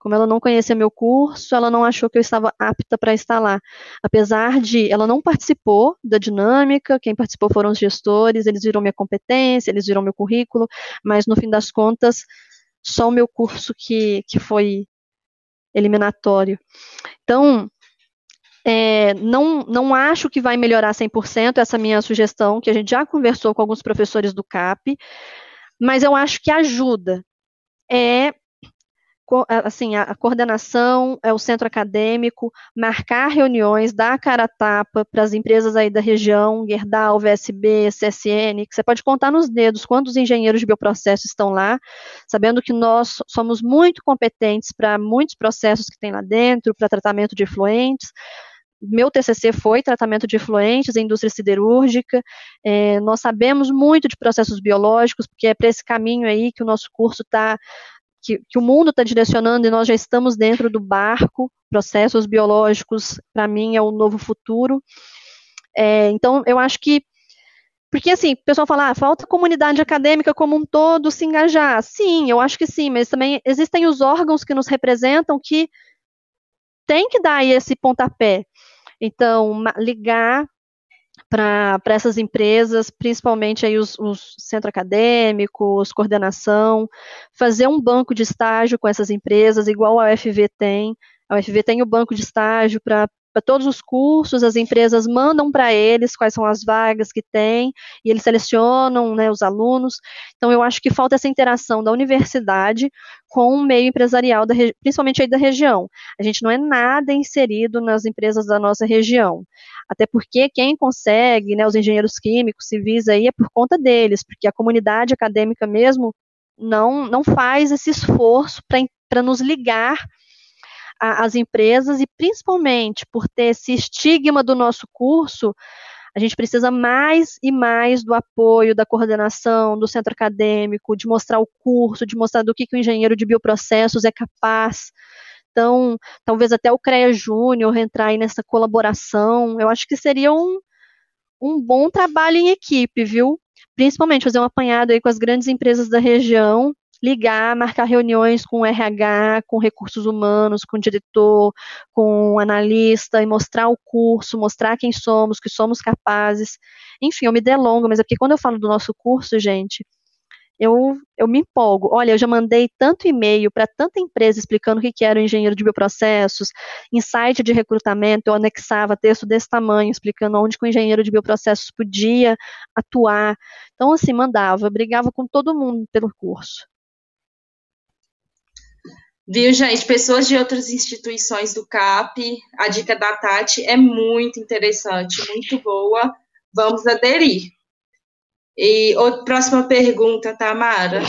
Como ela não conhecia meu curso, ela não achou que eu estava apta para estar lá. Apesar de ela não participou da dinâmica, quem participou foram os gestores, eles viram minha competência, eles viram meu currículo, mas no fim das contas, só o meu curso que, que foi eliminatório. Então, é, não, não acho que vai melhorar 100% essa minha sugestão, que a gente já conversou com alguns professores do CAP, mas eu acho que ajuda. É assim, a, coordenação é o centro acadêmico, marcar reuniões, dar a cara a tapa para as empresas aí da região, Gerdau, VSB, CSN, que você pode contar nos dedos quantos engenheiros de bioprocesso estão lá, sabendo que nós somos muito competentes para muitos processos que tem lá dentro, para tratamento de efluentes, meu TCC foi tratamento de efluentes em indústria siderúrgica. É, nós sabemos muito de processos biológicos, porque é para esse caminho aí que o nosso curso está que, que o mundo está direcionando e nós já estamos dentro do barco. Processos biológicos, para mim, é o novo futuro. É, então, eu acho que. Porque, assim, o pessoal fala, ah, falta comunidade acadêmica como um todo se engajar. Sim, eu acho que sim, mas também existem os órgãos que nos representam que tem que dar esse pontapé. Então, ligar para essas empresas, principalmente aí os, os centros acadêmicos, coordenação, fazer um banco de estágio com essas empresas, igual a UFV tem. A UFV tem o banco de estágio para para todos os cursos, as empresas mandam para eles quais são as vagas que tem, e eles selecionam né, os alunos. Então, eu acho que falta essa interação da universidade com o meio empresarial, da, principalmente aí da região. A gente não é nada inserido nas empresas da nossa região. Até porque quem consegue, né, os engenheiros químicos, civis aí, é por conta deles, porque a comunidade acadêmica mesmo não, não faz esse esforço para nos ligar às empresas e principalmente por ter esse estigma do nosso curso, a gente precisa mais e mais do apoio da coordenação, do centro acadêmico, de mostrar o curso, de mostrar do que, que o engenheiro de bioprocessos é capaz. Então, talvez até o CREA Júnior entrar aí nessa colaboração, eu acho que seria um, um bom trabalho em equipe, viu? Principalmente fazer um apanhado aí com as grandes empresas da região, ligar, marcar reuniões com RH, com recursos humanos, com diretor, com analista e mostrar o curso, mostrar quem somos, que somos capazes. Enfim, eu me delongo, mas é porque quando eu falo do nosso curso, gente, eu, eu me empolgo. Olha, eu já mandei tanto e-mail para tanta empresa explicando o que, que era o engenheiro de bioprocessos, em site de recrutamento, eu anexava texto desse tamanho, explicando onde que o engenheiro de bioprocessos podia atuar. Então, assim, mandava, brigava com todo mundo pelo curso. Viu, gente? Pessoas de outras instituições do CAP, a dica da Tati é muito interessante, muito boa. Vamos aderir. E outra, próxima pergunta, Tamara.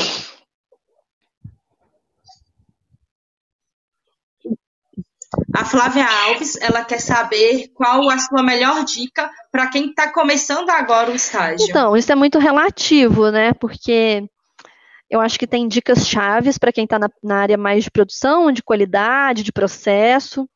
A Flávia Alves, ela quer saber qual a sua melhor dica para quem está começando agora o estágio. Então, isso é muito relativo, né? Porque eu acho que tem dicas chaves para quem está na, na, área mais de produção, de qualidade, de processo.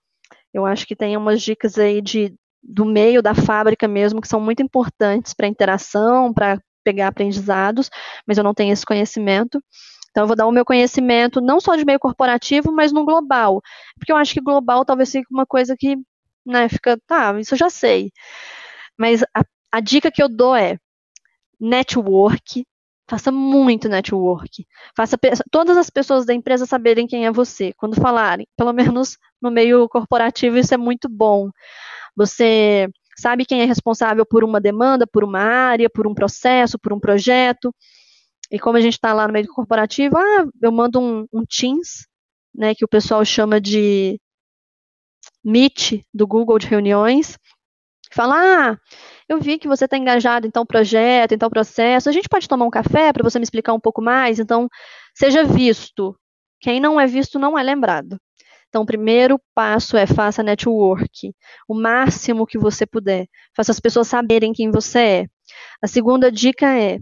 Eu acho que tem umas dicas aí de, do meio da fábrica mesmo que são muito importantes para interação, para pegar aprendizados, mas eu não tenho esse conhecimento. Então, eu vou dar o meu conhecimento não só de meio corporativo, mas no global. Porque eu acho que global talvez seja uma coisa que, né, fica, tá, isso eu já sei. Mas a, a dica que eu dou é network, Faça muito network. Faça todas as pessoas da empresa saberem quem é você. Quando falarem, pelo menos no meio corporativo, isso é muito bom. Você sabe quem é responsável por uma demanda, por uma área, por um processo, por um projeto. E como a gente está lá no meio corporativo, ah, eu mando um, um Teams, né, que o pessoal chama de Meet do Google de reuniões. Fala, ah, eu vi que você está engajado em tal projeto, em tal processo. A gente pode tomar um café para você me explicar um pouco mais? Então, seja visto. Quem não é visto não é lembrado. Então, o primeiro passo é faça network, o máximo que você puder. Faça as pessoas saberem quem você é. A segunda dica é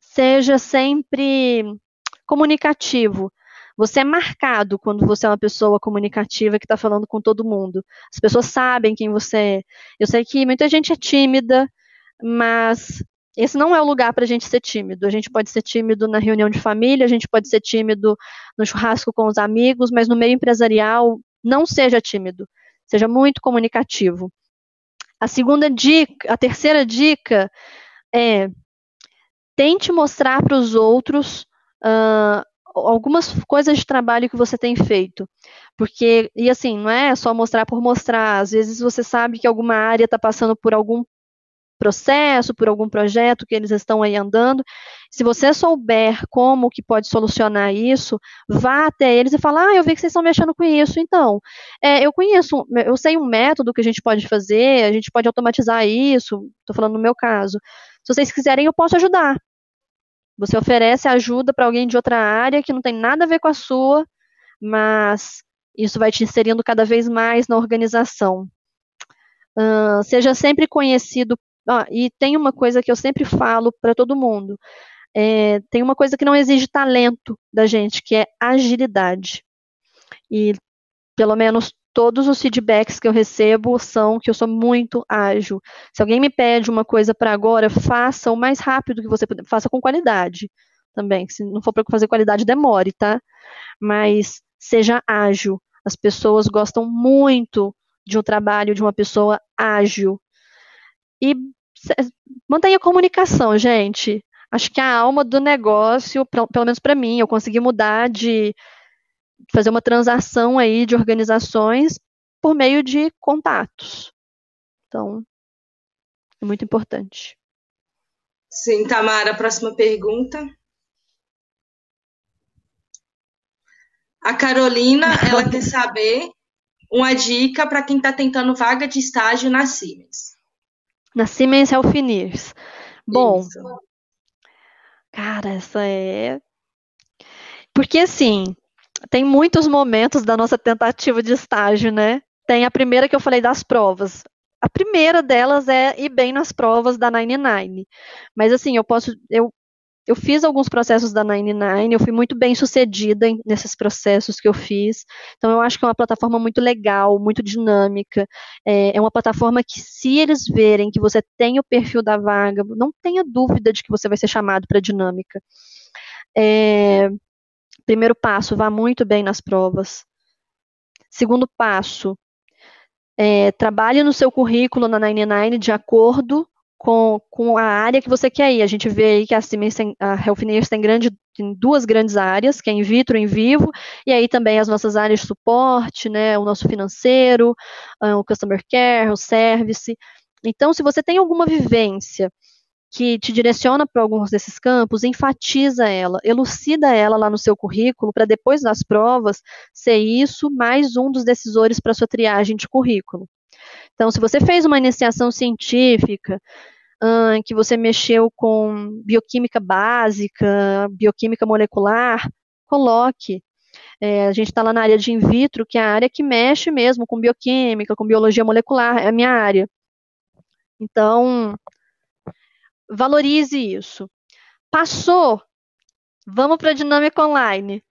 seja sempre comunicativo. Você é marcado quando você é uma pessoa comunicativa que está falando com todo mundo. As pessoas sabem quem você é. Eu sei que muita gente é tímida, mas esse não é o lugar para a gente ser tímido. A gente pode ser tímido na reunião de família, a gente pode ser tímido no churrasco com os amigos, mas no meio empresarial, não seja tímido. Seja muito comunicativo. A segunda dica, a terceira dica é tente mostrar para os outros uh, algumas coisas de trabalho que você tem feito. Porque, e assim, não é só mostrar por mostrar. Às vezes você sabe que alguma área está passando por algum processo, por algum projeto que eles estão aí andando. Se você souber como que pode solucionar isso, vá até eles e fala, ah, eu vi que vocês estão mexendo com isso, então, é, eu conheço, eu sei um método que a gente pode fazer, a gente pode automatizar isso, estou falando no meu caso. Se vocês quiserem, eu posso ajudar. Você oferece ajuda para alguém de outra área que não tem nada a ver com a sua, mas isso vai te inserindo cada vez mais na organização. Uh, seja sempre conhecido. Ah, e tem uma coisa que eu sempre falo para todo mundo: é, tem uma coisa que não exige talento da gente, que é agilidade. E pelo menos todos os feedbacks que eu recebo são que eu sou muito ágil. Se alguém me pede uma coisa para agora, faça o mais rápido que você puder, faça com qualidade também. Se não for para fazer qualidade, demore, tá? Mas seja ágil. As pessoas gostam muito de um trabalho de uma pessoa ágil. E mantenha a comunicação, gente. Acho que a alma do negócio, pelo menos para mim, eu consegui mudar de fazer uma transação aí de organizações por meio de contatos. Então, é muito importante. Sim, Tamara, próxima pergunta. A Carolina, ela quer saber uma dica para quem está tentando vaga de estágio na Siemens. Na Siemens Healthineers. Bom, Isso. cara, essa é. Porque assim, tem muitos momentos da nossa tentativa de estágio, né? Tem a primeira que eu falei das provas. A primeira delas é ir bem nas provas da 99. Mas assim, eu posso, eu eu fiz alguns processos da 99, eu fui muito bem sucedida em, nesses processos que eu fiz. Então, eu acho que é uma plataforma muito legal, muito dinâmica. É, é, uma plataforma que, se eles verem que você tem o perfil da vaga, não tenha dúvida de que você vai ser chamado para dinâmica. É, primeiro passo, vá muito bem nas provas. Segundo passo, é, trabalhe no seu currículo na 99 de acordo com, com a área que você quer ir. A gente vê aí que a tem, a Healthineers tem, grande, tem duas grandes áreas, que é in vitro e in vivo, e aí também as nossas áreas de suporte, né, o nosso financeiro, ah, o customer care, o service. Então, se você tem alguma vivência que te direciona para alguns desses campos, enfatiza ela, elucida ela lá no seu currículo, para depois das provas ser isso mais um dos decisores para sua triagem de currículo. Então, se você fez uma iniciação científica, uh, que você mexeu com bioquímica básica, bioquímica molecular, coloque. É, a gente está lá na área de in vitro, que é a área que mexe mesmo com bioquímica, com biologia molecular, é a minha área. Então, valorize isso. Passou, vamos para a dinâmica online.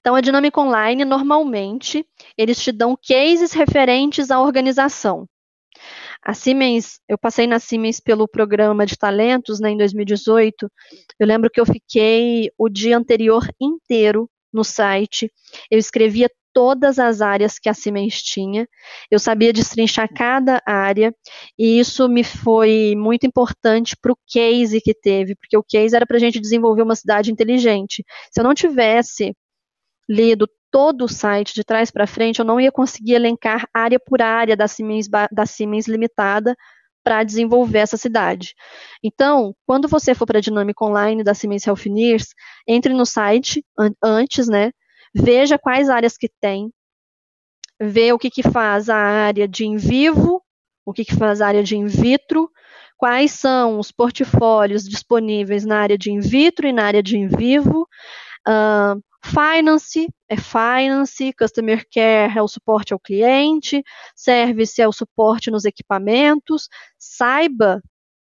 Então, a dinâmica online, normalmente, eles te dão cases referentes à organização. A Siemens, eu passei na Siemens pelo programa de talentos né, em 2018. Eu lembro que eu fiquei o dia anterior inteiro no site. Eu escrevia todas as áreas que a Siemens tinha. Eu sabia destrinchar cada área e isso me foi muito importante para o case que teve, porque o case era para a gente desenvolver uma cidade inteligente. Se eu não tivesse lido todo o site de trás para frente, eu não ia conseguir elencar área por área da Siemens, da Siemens Limitada para desenvolver essa cidade. Então, quando você for para a dinâmica online da Siemens Healthineers, entre no site an antes, né? Veja quais áreas que tem, vê o que, que faz a área de in vivo, o que, que faz a área de in vitro, quais são os portfólios disponíveis na área de in vitro e na área de in vivo, uh, Finance é finance, customer care é o suporte ao cliente, service é o suporte nos equipamentos. Saiba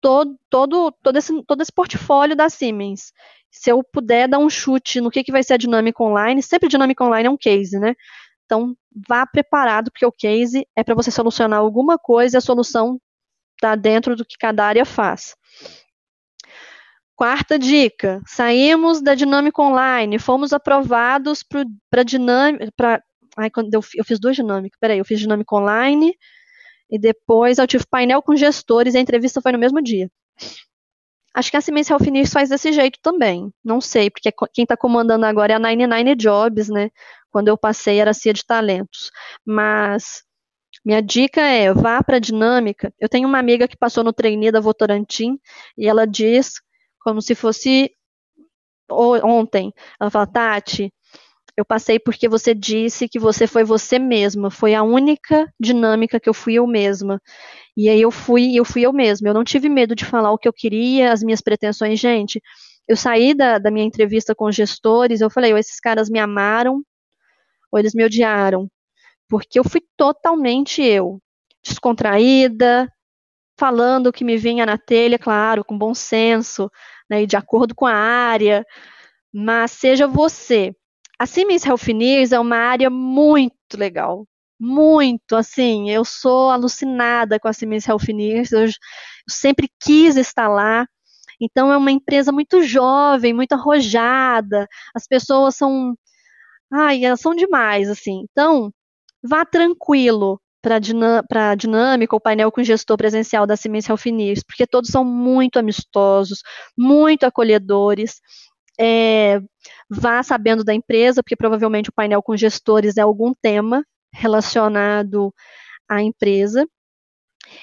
todo, todo, todo, esse, todo esse portfólio da Siemens. Se eu puder dar um chute no que, que vai ser a dinâmica online, sempre dinâmica online é um case, né? Então, vá preparado, porque o case é para você solucionar alguma coisa e a solução está dentro do que cada área faz. Quarta dica: saímos da dinâmica online, fomos aprovados para dinâmica. Ai, quando eu, eu, fiz duas dinâmicas. Peraí, eu fiz dinâmica online e depois eu tive painel com gestores e a entrevista foi no mesmo dia. Acho que a Siemens Health faz desse jeito também. Não sei, porque quem está comandando agora é a 99 Jobs, né? Quando eu passei era CIA de talentos. Mas minha dica é vá para a dinâmica. Eu tenho uma amiga que passou no trainee da Votorantim e ela diz como se fosse ontem. Ela fala, Tati, eu passei porque você disse que você foi você mesma, foi a única dinâmica que eu fui eu mesma. E aí eu fui, eu fui eu mesma. Eu não tive medo de falar o que eu queria, as minhas pretensões, gente. Eu saí da, da minha entrevista com gestores, eu falei, ou esses caras me amaram, ou eles me odiaram. Porque eu fui totalmente eu, descontraída, falando o que me vinha na telha, claro, com bom senso, né, e de acordo com a área, mas seja você. A Siemens Healthineers é uma área muito legal, muito, assim, eu sou alucinada com a Siemens Healthineers, eu, eu sempre quis estar lá, então é uma empresa muito jovem, muito arrojada, as pessoas são, ai, elas são demais, assim, então, vá tranquilo, para a dinâmica, o painel com gestor presencial da Siemens Healthineers, porque todos são muito amistosos, muito acolhedores. É, vá sabendo da empresa, porque provavelmente o painel com gestores é algum tema relacionado à empresa.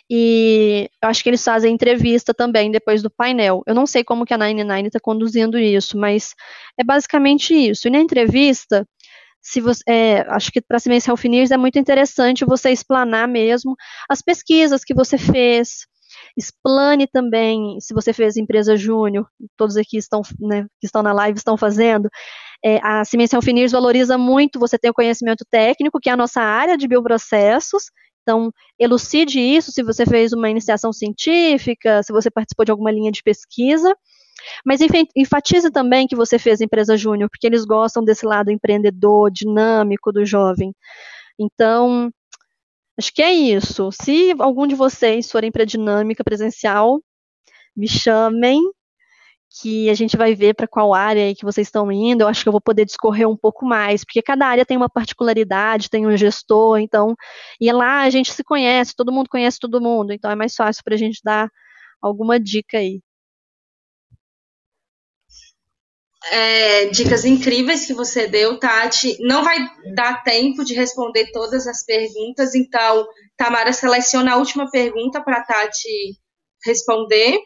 E eu acho que eles fazem entrevista também depois do painel. Eu não sei como que a 99 está conduzindo isso, mas é basicamente isso. E na entrevista, se você, é, acho que para a Health News é muito interessante você explanar mesmo as pesquisas que você fez, explane também, se você fez empresa júnior, todos aqui estão, né, que estão na live estão fazendo, é, a Siemens Health News valoriza muito você ter o conhecimento técnico, que é a nossa área de bioprocessos, então, elucide isso se você fez uma iniciação científica, se você participou de alguma linha de pesquisa, mas enfatize também que você fez empresa júnior, porque eles gostam desse lado empreendedor, dinâmico do jovem. Então, acho que é isso. Se algum de vocês forem para a dinâmica presencial, me chamem, que a gente vai ver para qual área que vocês estão indo. Eu acho que eu vou poder discorrer um pouco mais, porque cada área tem uma particularidade, tem um gestor, então, e lá a gente se conhece, todo mundo conhece todo mundo, então é mais fácil para a gente dar alguma dica aí. É, dicas incríveis que você deu, Tati. Não vai dar tempo de responder todas as perguntas, então, Tamara, seleciona a última pergunta para Tati responder.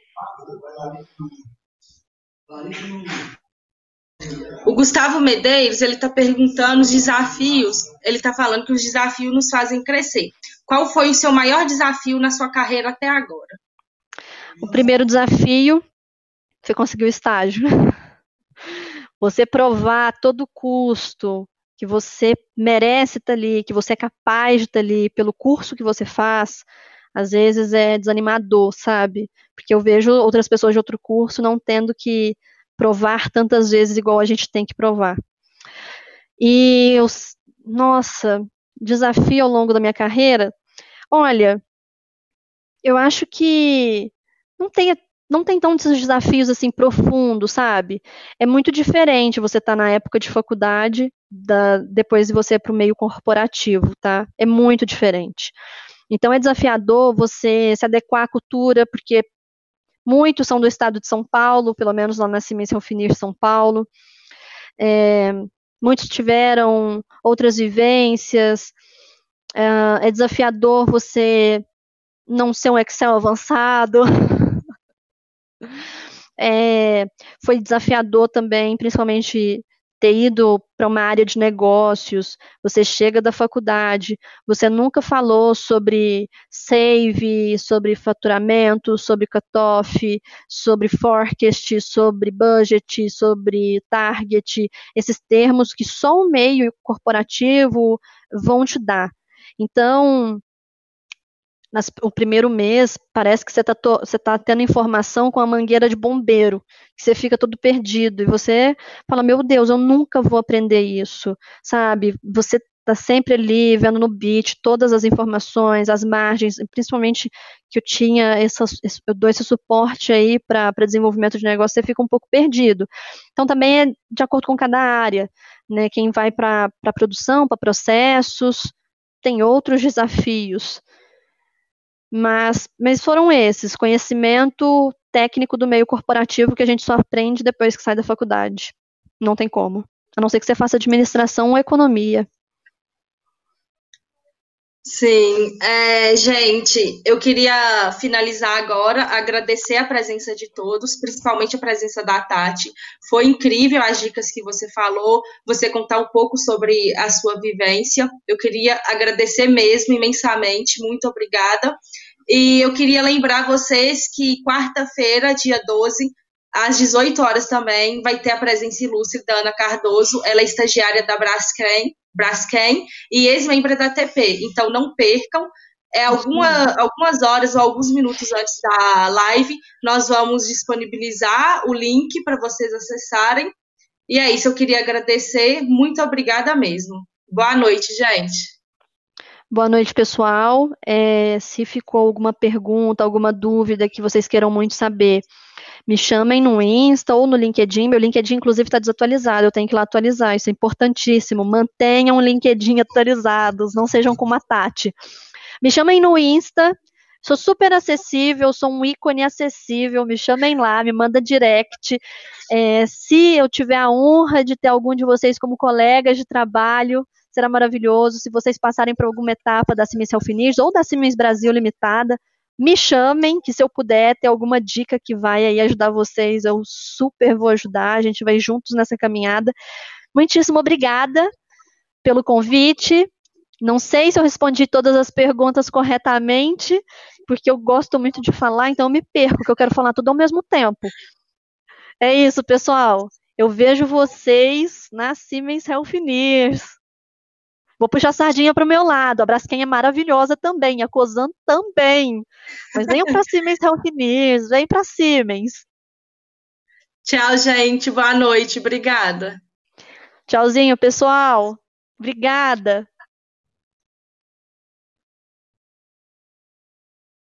O Gustavo Medeiros, ele está perguntando os desafios, ele está falando que os desafios nos fazem crescer. Qual foi o seu maior desafio na sua carreira até agora? O primeiro desafio, você conseguiu estágio. Você provar a todo custo que você merece estar ali, que você é capaz de estar ali pelo curso que você faz, às vezes é desanimador, sabe? Porque eu vejo outras pessoas de outro curso não tendo que provar tantas vezes igual a gente tem que provar. E eu, nossa, desafio ao longo da minha carreira, olha, eu acho que não tem, não tem tantos desafios assim profundos, sabe? É muito diferente você estar tá na época de faculdade, da, depois de você ir para o meio corporativo, tá? É muito diferente. Então é desafiador você se adequar à cultura, porque muitos são do estado de São Paulo, pelo menos lá na Ciência Finir São Paulo. É, muitos tiveram outras vivências. É, é desafiador você não ser um Excel avançado. É, foi desafiador também, principalmente ter ido para uma área de negócios, você chega da faculdade, você nunca falou sobre save, sobre faturamento, sobre cutoff, sobre forecast, sobre budget, sobre target, esses termos que só o meio corporativo vão te dar. Então, nas, o primeiro mês, parece que você está tá tendo informação com a mangueira de bombeiro, que você fica todo perdido, e você fala, meu Deus, eu nunca vou aprender isso, sabe? Você está sempre ali, vendo no beat, todas as informações, as margens, principalmente que eu tinha, essa, eu dou esse suporte aí para desenvolvimento de negócio, você fica um pouco perdido. Então, também é de acordo com cada área, né? Quem vai para produção, para processos, tem outros desafios, mas, mas foram esses, conhecimento técnico do meio corporativo que a gente só aprende depois que sai da faculdade. Não tem como. A não ser que você faça administração ou economia. Sim, é, gente, eu queria finalizar agora, agradecer a presença de todos, principalmente a presença da Tati. Foi incrível as dicas que você falou, você contar um pouco sobre a sua vivência. Eu queria agradecer mesmo imensamente, muito obrigada. E eu queria lembrar vocês que quarta-feira, dia 12, às 18 horas também, vai ter a presença ilustre da Ana Cardoso. Ela é estagiária da Braskem, Braskem e ex-membro da TP. Então não percam. É alguma, algumas horas ou alguns minutos antes da live, nós vamos disponibilizar o link para vocês acessarem. E é isso, eu queria agradecer. Muito obrigada mesmo. Boa noite, gente. Boa noite, pessoal. É, se ficou alguma pergunta, alguma dúvida que vocês queiram muito saber, me chamem no Insta ou no LinkedIn. Meu LinkedIn, inclusive, está desatualizado. Eu tenho que ir lá atualizar. Isso é importantíssimo. Mantenham o LinkedIn atualizados. Não sejam como a Tati. Me chamem no Insta. Sou super acessível, sou um ícone acessível. Me chamem lá, me manda direct. É, se eu tiver a honra de ter algum de vocês como colegas de trabalho, será maravilhoso. Se vocês passarem por alguma etapa da Siemens Health ou da Siemens Brasil Limitada, me chamem, que se eu puder ter alguma dica que vai aí ajudar vocês, eu super vou ajudar. A gente vai juntos nessa caminhada. Muitíssimo obrigada pelo convite. Não sei se eu respondi todas as perguntas corretamente, porque eu gosto muito de falar, então eu me perco, porque eu quero falar tudo ao mesmo tempo. É isso, pessoal. Eu vejo vocês na Siemens Healthineers. Vou puxar a sardinha para o meu lado. A Braskem é maravilhosa também, a Cosan também. Mas venham para Siemens Healthineers, vem para Siemens. Tchau, gente. Boa noite. Obrigada. Tchauzinho, pessoal. Obrigada.